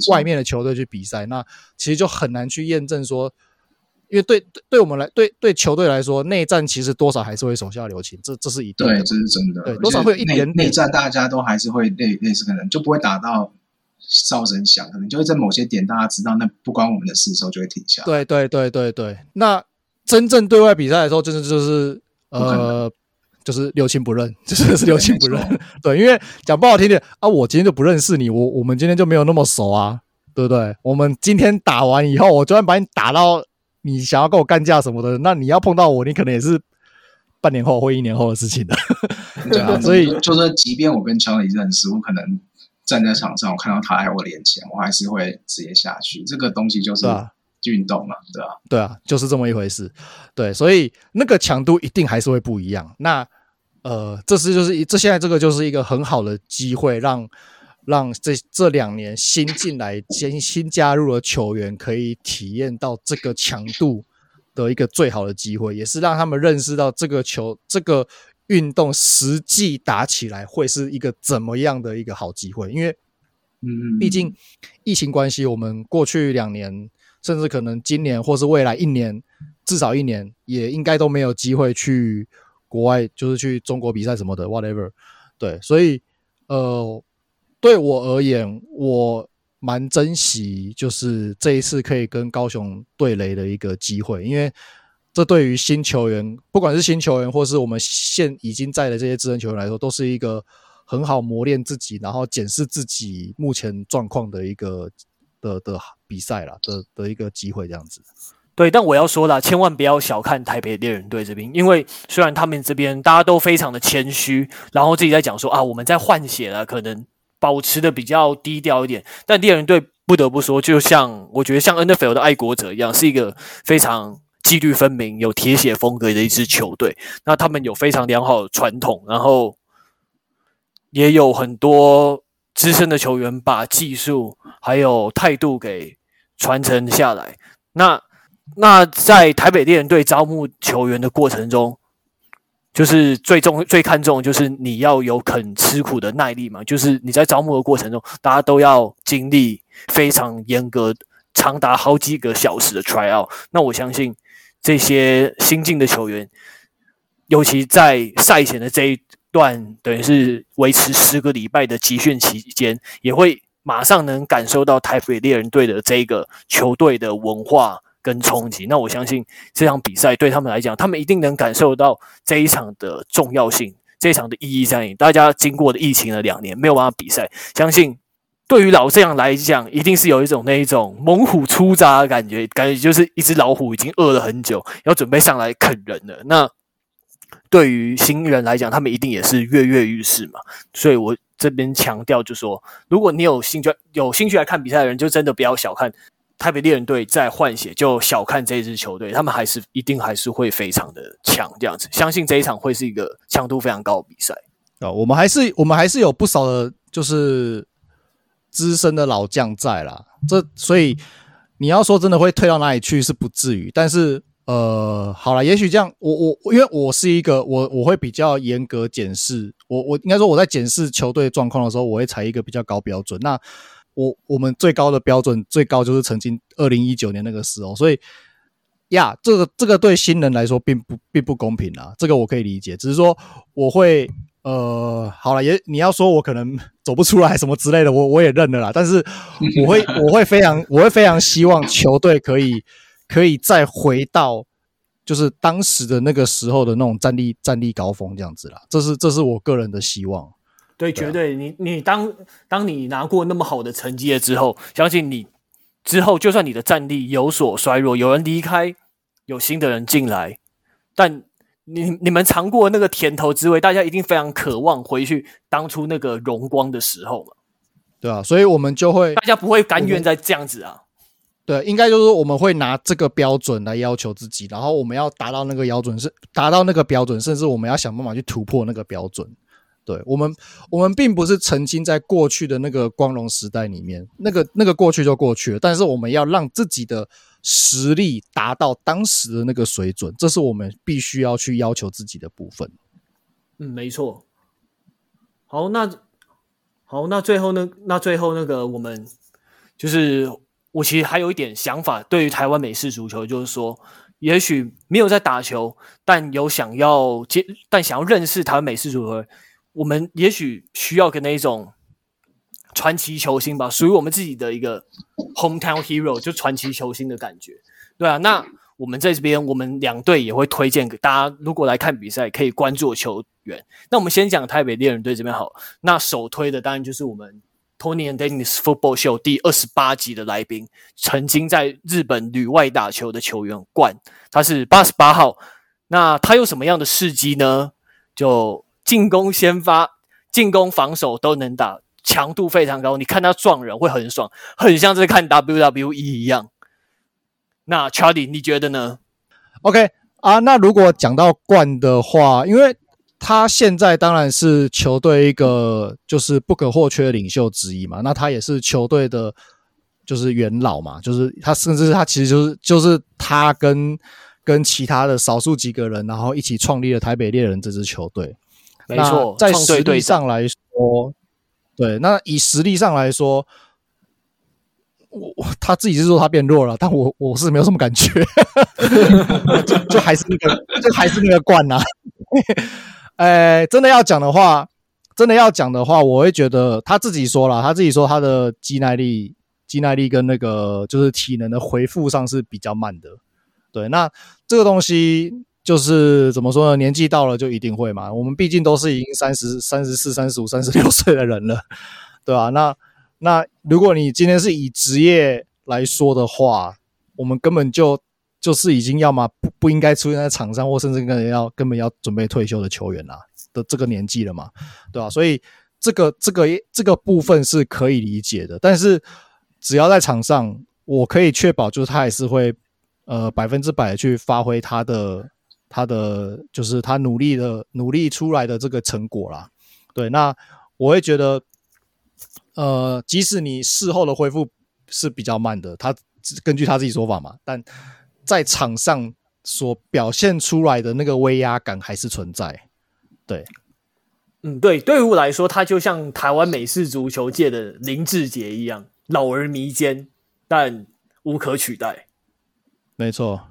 外面的球队去比赛。嗯、那其实就很难去验证说，因为对对，对我们来，对对球队来说，内战其实多少还是会手下留情。这这是一定的，对，这是真的。对，多少会有一点点内战，大家都还是会类类似，可能就不会打到哨声响，可能就会在某些点大家知道那不关我们的事的时候就会停下。对对对对对。那真正对外比赛的时候，真的就是呃。就是六亲不认，就是是六亲不认。对，因为讲不好听点啊，我今天就不认识你，我我们今天就没有那么熟啊，对不对？我们今天打完以后，我就算把你打到你想要跟我干架什么的，那你要碰到我，你可能也是半年后或一年后的事情了。对啊，所以就说，即便我跟乔里认识，我可能站在场上，我看到他在我脸前，我还是会直接下去。这个东西就是。运动嘛，对啊，对啊，就是这么一回事。对，所以那个强度一定还是会不一样。那呃，这是就是这现在这个就是一个很好的机会让，让让这这两年新进来、新新加入的球员可以体验到这个强度的一个最好的机会，也是让他们认识到这个球这个运动实际打起来会是一个怎么样的一个好机会。因为，嗯，毕竟疫情关系，我们过去两年。甚至可能今年或是未来一年，至少一年也应该都没有机会去国外，就是去中国比赛什么的，whatever。对，所以呃，对我而言，我蛮珍惜就是这一次可以跟高雄对垒的一个机会，因为这对于新球员，不管是新球员或是我们现已经在的这些资深球员来说，都是一个很好磨练自己，然后检视自己目前状况的一个。的的比赛啦，的的一个机会这样子，对，但我要说啦，千万不要小看台北猎人队这边，因为虽然他们这边大家都非常的谦虚，然后自己在讲说啊，我们在换血了，可能保持的比较低调一点，但猎人队不得不说，就像我觉得像 NFL 的爱国者一样，是一个非常纪律分明、有铁血风格的一支球队。那他们有非常良好的传统，然后也有很多。资深的球员把技术还有态度给传承下来。那那在台北猎人队招募球员的过程中，就是最重最看重就是你要有肯吃苦的耐力嘛。就是你在招募的过程中，大家都要经历非常严格、长达好几个小时的 try out。那我相信这些新进的球员，尤其在赛前的这一。段等于是维持十个礼拜的集训期间，也会马上能感受到台北猎人队的这个球队的文化跟冲击。那我相信这场比赛对他们来讲，他们一定能感受到这一场的重要性，这一场的意义在？大家经过的疫情的两年，没有办法比赛，相信对于老将样来讲，一定是有一种那一种猛虎出闸的感觉，感觉就是一只老虎已经饿了很久，要准备上来啃人了。那对于新人来讲，他们一定也是跃跃欲试嘛。所以我这边强调，就说如果你有兴趣、有兴趣来看比赛的人，就真的不要小看台北猎人队在换血，就小看这支球队，他们还是一定还是会非常的强。这样子，相信这一场会是一个强度非常高的比赛啊。我们还是我们还是有不少的，就是资深的老将在啦。这所以。你要说真的会退到哪里去是不至于，但是呃，好了，也许这样，我我因为我是一个我我会比较严格检视，我我应该说我在检视球队状况的时候，我会采一个比较高标准。那我我们最高的标准最高就是曾经二零一九年那个时候，所以呀，这个这个对新人来说并不并不公平啊，这个我可以理解，只是说我会。呃，好了，也你要说我可能走不出来什么之类的，我我也认了啦。但是我会我会非常我会非常希望球队可以可以再回到就是当时的那个时候的那种战力战力高峰这样子啦。这是这是我个人的希望。对，绝对，你你当当你拿过那么好的成绩了之后，相信你之后就算你的战力有所衰弱，有人离开，有新的人进来，但。你你们尝过那个甜头滋味，大家一定非常渴望回去当初那个荣光的时候嘛？对啊，所以我们就会，大家不会甘愿再这样子啊。对，应该就是我们会拿这个标准来要求自己，然后我们要达到那个标准，是达到那个标准，甚至我们要想办法去突破那个标准。对，我们，我们并不是曾经在过去的那个光荣时代里面，那个那个过去就过去了，但是我们要让自己的。实力达到当时的那个水准，这是我们必须要去要求自己的部分。嗯，没错。好，那好，那最后呢？那最后那个，我们就是我其实还有一点想法，对于台湾美式足球，就是说，也许没有在打球，但有想要接，但想要认识台湾美式足球，我们也许需要跟那一种。传奇球星吧，属于我们自己的一个 hometown hero，就传奇球星的感觉，对啊。那我们在这边，我们两队也会推荐给大家，如果来看比赛，可以关注的球员。那我们先讲台北猎人队这边好，那首推的当然就是我们 Tony and Dennis Football Show 第二十八集的来宾，曾经在日本旅外打球的球员冠，他是八十八号。那他有什么样的事迹呢？就进攻、先发、进攻、防守都能打。强度非常高，你看他撞人会很爽，很像在看 WWE 一样。那 Charlie，你觉得呢？OK 啊，那如果讲到冠的话，因为他现在当然是球队一个就是不可或缺的领袖之一嘛，那他也是球队的，就是元老嘛，就是他甚至他其实就是就是他跟跟其他的少数几个人，然后一起创立了台北猎人这支球队。没错，在实力上来说。对，那以实力上来说，我 他自己是说他变弱了，但我我是没有什么感觉，就就还是那个，就还是那个冠呐、啊。哎，真的要讲的话，真的要讲的话，我会觉得他自己说了，他自己说他的肌耐力、肌耐力跟那个就是体能的恢复上是比较慢的。对，那这个东西。就是怎么说呢？年纪到了就一定会嘛。我们毕竟都是已经三十三十四、三十五、三十六 岁的人了，对吧？那那如果你今天是以职业来说的话，我们根本就就是已经要么不不应该出现在场上，或甚至根本要根本要准备退休的球员啦的这个年纪了嘛，对吧？所以这个这个这个部分是可以理解的。但是只要在场上，我可以确保就是他还是会呃百分之百去发挥他的。他的就是他努力的努力出来的这个成果啦，对，那我会觉得，呃，即使你事后的恢复是比较慢的，他根据他自己说法嘛，但在场上所表现出来的那个威压感还是存在，对，嗯，对，对于我来说，他就像台湾美式足球界的林志杰一样，老而弥坚，但无可取代，没错。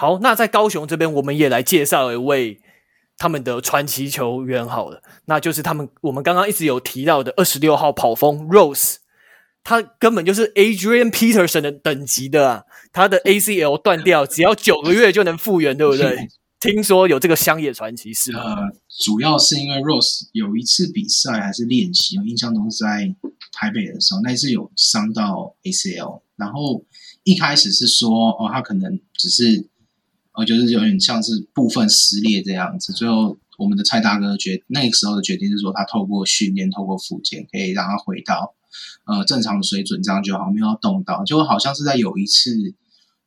好，那在高雄这边，我们也来介绍一位他们的传奇球员好了，那就是他们我们刚刚一直有提到的二十六号跑锋 Rose，他根本就是 Adrian Peterson 的等级的啊，他的 ACL 断掉，只要九个月就能复原，对不对？听说有这个乡野传奇是吗？呃，主要是因为 Rose 有一次比赛还是练习，我印象中是在台北的时候，那一次有伤到 ACL，然后一开始是说哦，他可能只是。我觉得有点像是部分撕裂这样子。最后，我们的蔡大哥决那个时候的决定是说，他透过训练、透过复健，可以让他回到呃正常的水准，这样就好，没有要动到。就好像是在有一次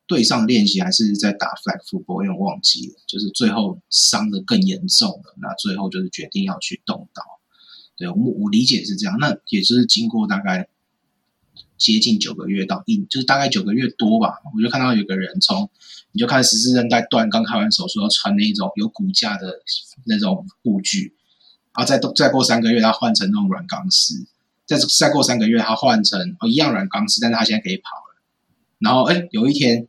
队上练习，还是在打 flag football，有点忘记了。就是最后伤的更严重了，那最后就是决定要去动刀。对，我我理解是这样。那也就是经过大概接近九个月到一，就是大概九个月多吧。我就看到有个人从，你就看十字韧带断，刚开完手术要穿那种有骨架的那种护具，然后再再过三个月，他换成那种软钢丝，再再过三个月，他换成哦一样软钢丝，但是他现在可以跑了。然后哎，有一天，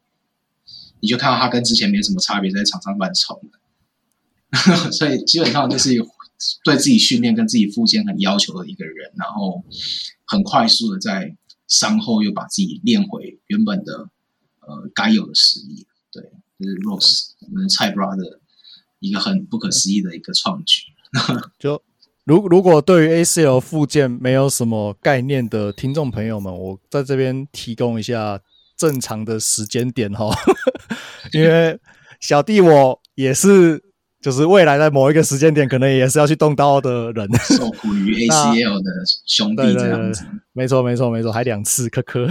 你就看到他跟之前没什么差别，在场上乱冲了。所以基本上就是对自己训练跟自己复健很要求的一个人，然后很快速的在伤后又把自己练回原本的呃该有的实力。对，就是 Rose 我们蔡 bra 的一个很不可思议的一个创举。就如如果对于 ACL 复健没有什么概念的听众朋友们，我在这边提供一下。正常的时间点哈，因为小弟我也是，就是未来在某一个时间点，可能也是要去动刀的人，受苦于 ACL 的兄弟这样子。没错，没错，没错，还两次，科科。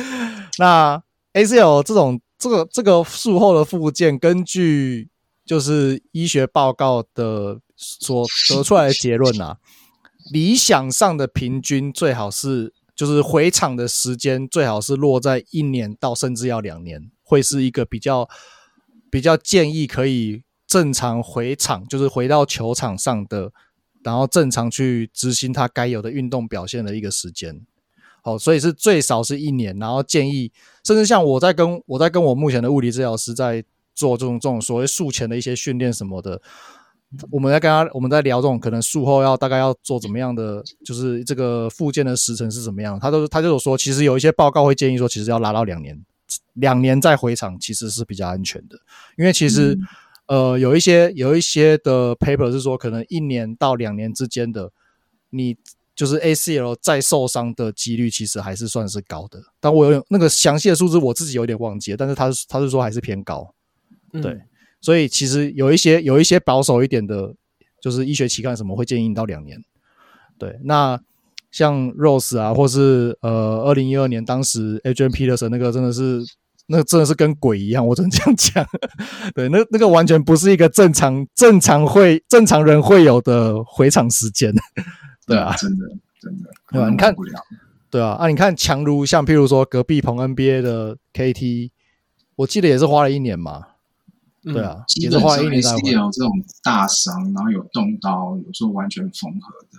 那 ACL 这种这个这个术后的复健，根据就是医学报告的所得出来的结论啊，理想上的平均最好是。就是回场的时间最好是落在一年到甚至要两年，会是一个比较比较建议可以正常回场，就是回到球场上的，然后正常去执行他该有的运动表现的一个时间。好，所以是最少是一年，然后建议，甚至像我在跟我在跟我目前的物理治疗师在做这种这种所谓术前的一些训练什么的。我们在跟他，我们在聊这种可能术后要大概要做怎么样的，就是这个复健的时程是怎么样。他都他就有说，其实有一些报告会建议说，其实要拉到两年，两年再回场其实是比较安全的。因为其实、呃有一些有一些的 paper 是说，可能一年到两年之间的，你就是 ACL 再受伤的几率其实还是算是高的。但我有那个详细的数字我自己有点忘记了，但是他他是说还是偏高，对。嗯所以其实有一些有一些保守一点的，就是医学期刊什么会建议你到两年。对，那像 Rose 啊，或是呃，二零一二年当时 Adrian Peterson 那个真的是，那真的是跟鬼一样，我只能这样讲。对，那那个完全不是一个正常正常会正常人会有的回场时间。对啊，真的真的，对吧？你看，对啊，啊，你看强如像譬如说隔壁棚 NBA 的 KT，我记得也是花了一年嘛。对啊，基本上 ACL 这种大伤，然后有动刀，有时候完全缝合的，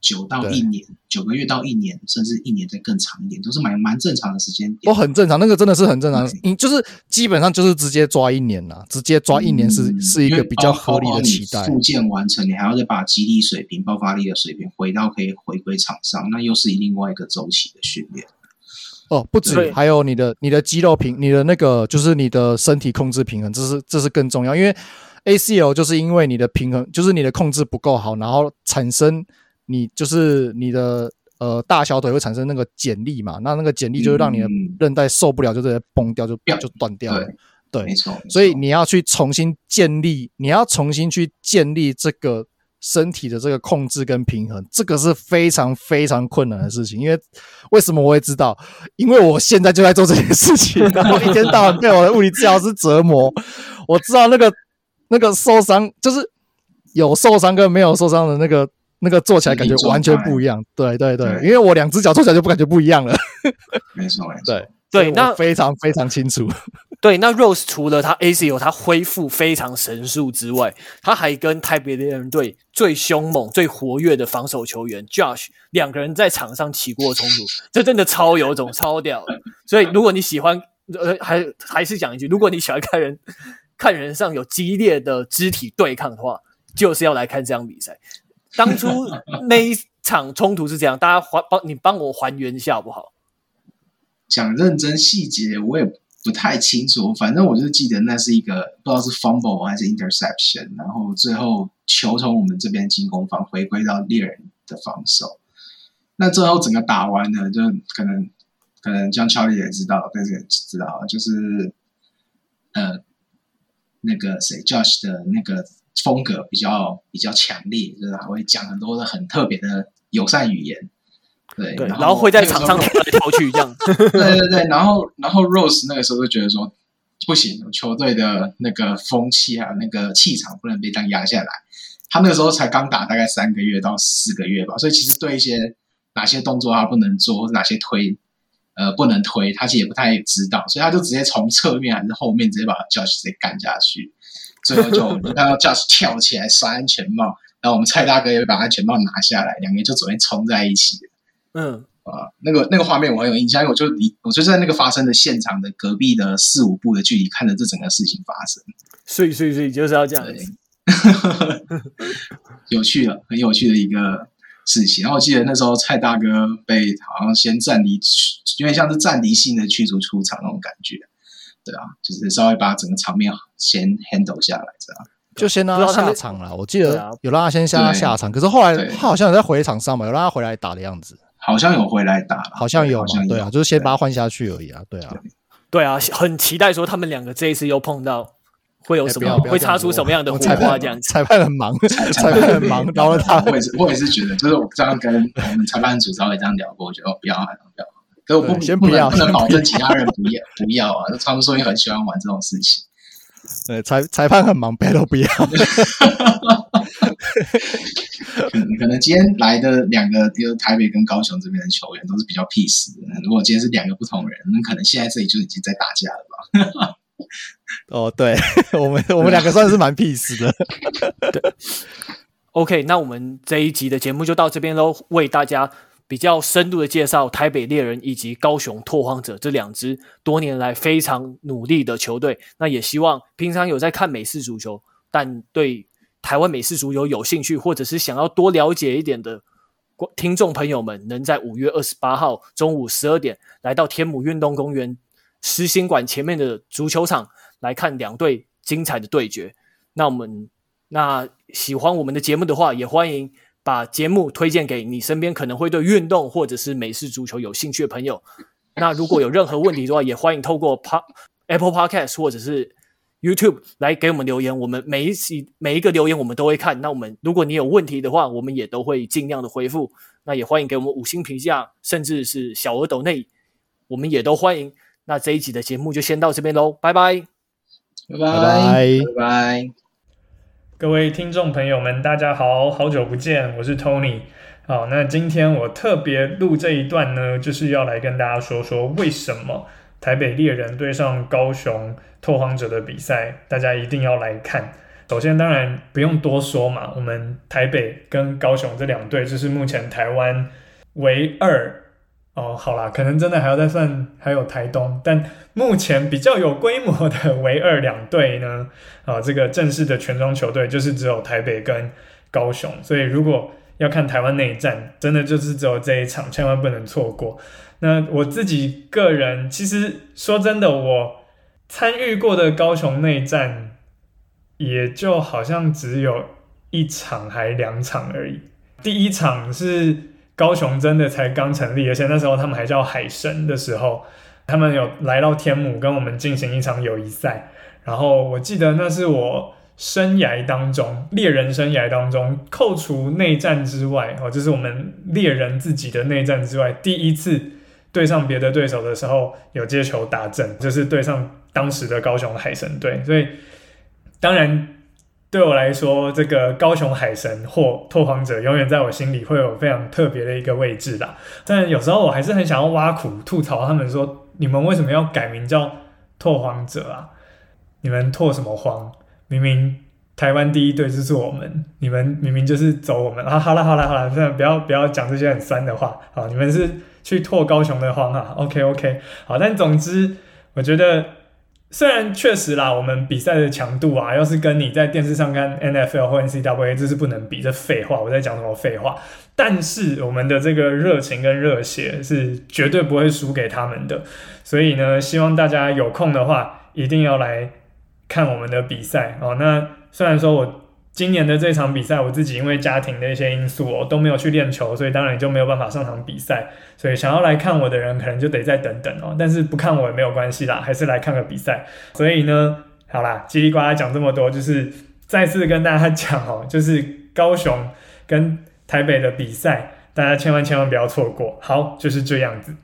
九到一年，九个月到一年，甚至一年再更长一点，都是蛮蛮正常的时间点。哦很正常，那个真的是很正常。你就是基本上就是直接抓一年了，直接抓一年是、嗯、是一个比较合理的期待。复健完成，你还要再把肌力水平、爆发力的水平回到可以回归场上，那又是另外一个周期的训练。哦，不止，还有你的你的肌肉平，你的那个就是你的身体控制平衡，这是这是更重要。因为 ACL 就是因为你的平衡，就是你的控制不够好，然后产生你就是你的呃大小腿会产生那个剪力嘛，那那个剪力就是让你的韧带受不了，就直接崩掉，就就断掉了。对，没错。所以你要去重新建立，你要重新去建立这个。身体的这个控制跟平衡，这个是非常非常困难的事情。因为为什么我会知道？因为我现在就在做这件事情，然后一天到晚被我的物理治疗师折磨。我知道那个那个受伤，就是有受伤跟没有受伤的那个那个做起来感觉完全不一样。对对对，对，因为我两只脚做起来就不感觉不一样了。没错没错，对对，那非常非常清楚。对，那 Rose 除了他 ACL 他恢复非常神速之外，他还跟泰北猎人队最凶猛、最活跃的防守球员 Josh 两个人在场上起过冲突，这真的超有种、超屌的。所以，如果你喜欢，呃，还还是讲一句，如果你喜欢看人看人上有激烈的肢体对抗的话，就是要来看这场比赛。当初那一场冲突是这样，大家还帮你帮我还原一下好不好？讲认真细节，我也。不太清楚，反正我就记得那是一个不知道是 fumble 还是 interception，然后最后球从我们这边进攻方回归到猎人的防守。那最后整个打完呢，就可能可能江乔力也知道，但是也知道，就是呃那个谁 Josh 的那个风格比较比较强烈，就是还会讲很多的很特别的友善语言。对，对然，然后会在场上跳来跳去，这样。对对对，然后然后 Rose 那个时候就觉得说，不行，球队的那个风气还有那个气场不能被这样压下来。他那个时候才刚打大概三个月到四个月吧，所以其实对一些哪些动作他不能做，或者哪些推，呃不能推，他其实也不太知道，所以他就直接从侧面还是后面直接把 Josh 直接干下去，最后就我们看到 Josh 跳起来摔安全帽，然后我们蔡大哥也把安全帽拿下来，两个人就昨天冲在一起。嗯。啊，那个那个画面我很有印象，因为我就离我就在那个发生的现场的隔壁的四五步的距离看着这整个事情发生，所以所以所以就是要这样子，有趣了很有趣的一个事情。然后我记得那时候蔡大哥被好像先暂离，有点像是暂离性的驱逐出场那种感觉，对啊，就是稍微把整个场面先 handle 下来，这样就先让他下场了。我记得有让他先下下场，可是后来他好像有在回场上嘛，有让他回来打的样子。好像有回来打，好像有，对啊，就是先把他换下去而已啊，对啊，对啊，很期待说他们两个这一次又碰到会有什么，会擦出什么样的火花这样子。裁判很忙，裁判很忙，然后他，我也是，我也是觉得，就是我这样跟我们裁判组稍微这样聊过，我觉得不要，不要，可是我不，先不要，不能保证其他人不要，不要啊，他们说你很喜欢玩这种事情。对，裁裁判很忙，别都不要。可能今天来的两个，就是台北跟高雄这边的球员都是比较 peace 的。如果今天是两个不同人，那可能现在这里就已经在打架了吧？哦，对，我们我们两个算是蛮 peace 的。对，OK，那我们这一集的节目就到这边喽。为大家比较深度的介绍台北猎人以及高雄拓荒者这两支多年来非常努力的球队。那也希望平常有在看美式足球，但对。台湾美式足球有兴趣，或者是想要多了解一点的听众朋友们，能在五月二十八号中午十二点来到天母运动公园狮心馆前面的足球场来看两队精彩的对决。那我们那喜欢我们的节目的话，也欢迎把节目推荐给你身边可能会对运动或者是美式足球有兴趣的朋友。那如果有任何问题的话，也欢迎透过 Apple Podcast 或者是。YouTube 来给我们留言，我们每一期每一个留言我们都会看。那我们如果你有问题的话，我们也都会尽量的回复。那也欢迎给我们五星评价，甚至是小额抖内，我们也都欢迎。那这一集的节目就先到这边喽，拜拜，拜拜，拜拜。各位听众朋友们，大家好，好久不见，我是 Tony。好，那今天我特别录这一段呢，就是要来跟大家说说为什么。台北猎人对上高雄拓荒者的比赛，大家一定要来看。首先，当然不用多说嘛，我们台北跟高雄这两队就是目前台湾唯二哦，好啦，可能真的还要再算还有台东，但目前比较有规模的唯二两队呢，啊，这个正式的全装球队就是只有台北跟高雄，所以如果要看台湾内战，真的就是只有这一场，千万不能错过。那我自己个人，其实说真的，我参与过的高雄内战，也就好像只有一场还两场而已。第一场是高雄真的才刚成立，而且那时候他们还叫海神的时候，他们有来到天母跟我们进行一场友谊赛。然后我记得那是我生涯当中猎人生涯当中，扣除内战之外，哦，就是我们猎人自己的内战之外，第一次。对上别的对手的时候，有接球打正，就是对上当时的高雄海神队。所以，当然对我来说，这个高雄海神或拓荒者永远在我心里会有非常特别的一个位置啦。但有时候我还是很想要挖苦吐槽他们说：“你们为什么要改名叫拓荒者啊？你们拓什么荒？明明台湾第一队就是我们，你们明明就是走我们啊！”好了好了好了，真的不要不要讲这些很酸的话啊！你们是。去拓高雄的荒啊，OK OK，好，但总之，我觉得虽然确实啦，我们比赛的强度啊，要是跟你在电视上看 NFL 或 NCAA，这是不能比，这废话，我在讲什么废话？但是我们的这个热情跟热血是绝对不会输给他们的，所以呢，希望大家有空的话，一定要来看我们的比赛哦。那虽然说我。今年的这场比赛，我自己因为家庭的一些因素，我都没有去练球，所以当然就没有办法上场比赛。所以想要来看我的人，可能就得再等等哦。但是不看我也没有关系啦，还是来看个比赛。所以呢，好啦，叽里呱啦讲这么多，就是再次跟大家讲哦，就是高雄跟台北的比赛，大家千万千万不要错过。好，就是这样子。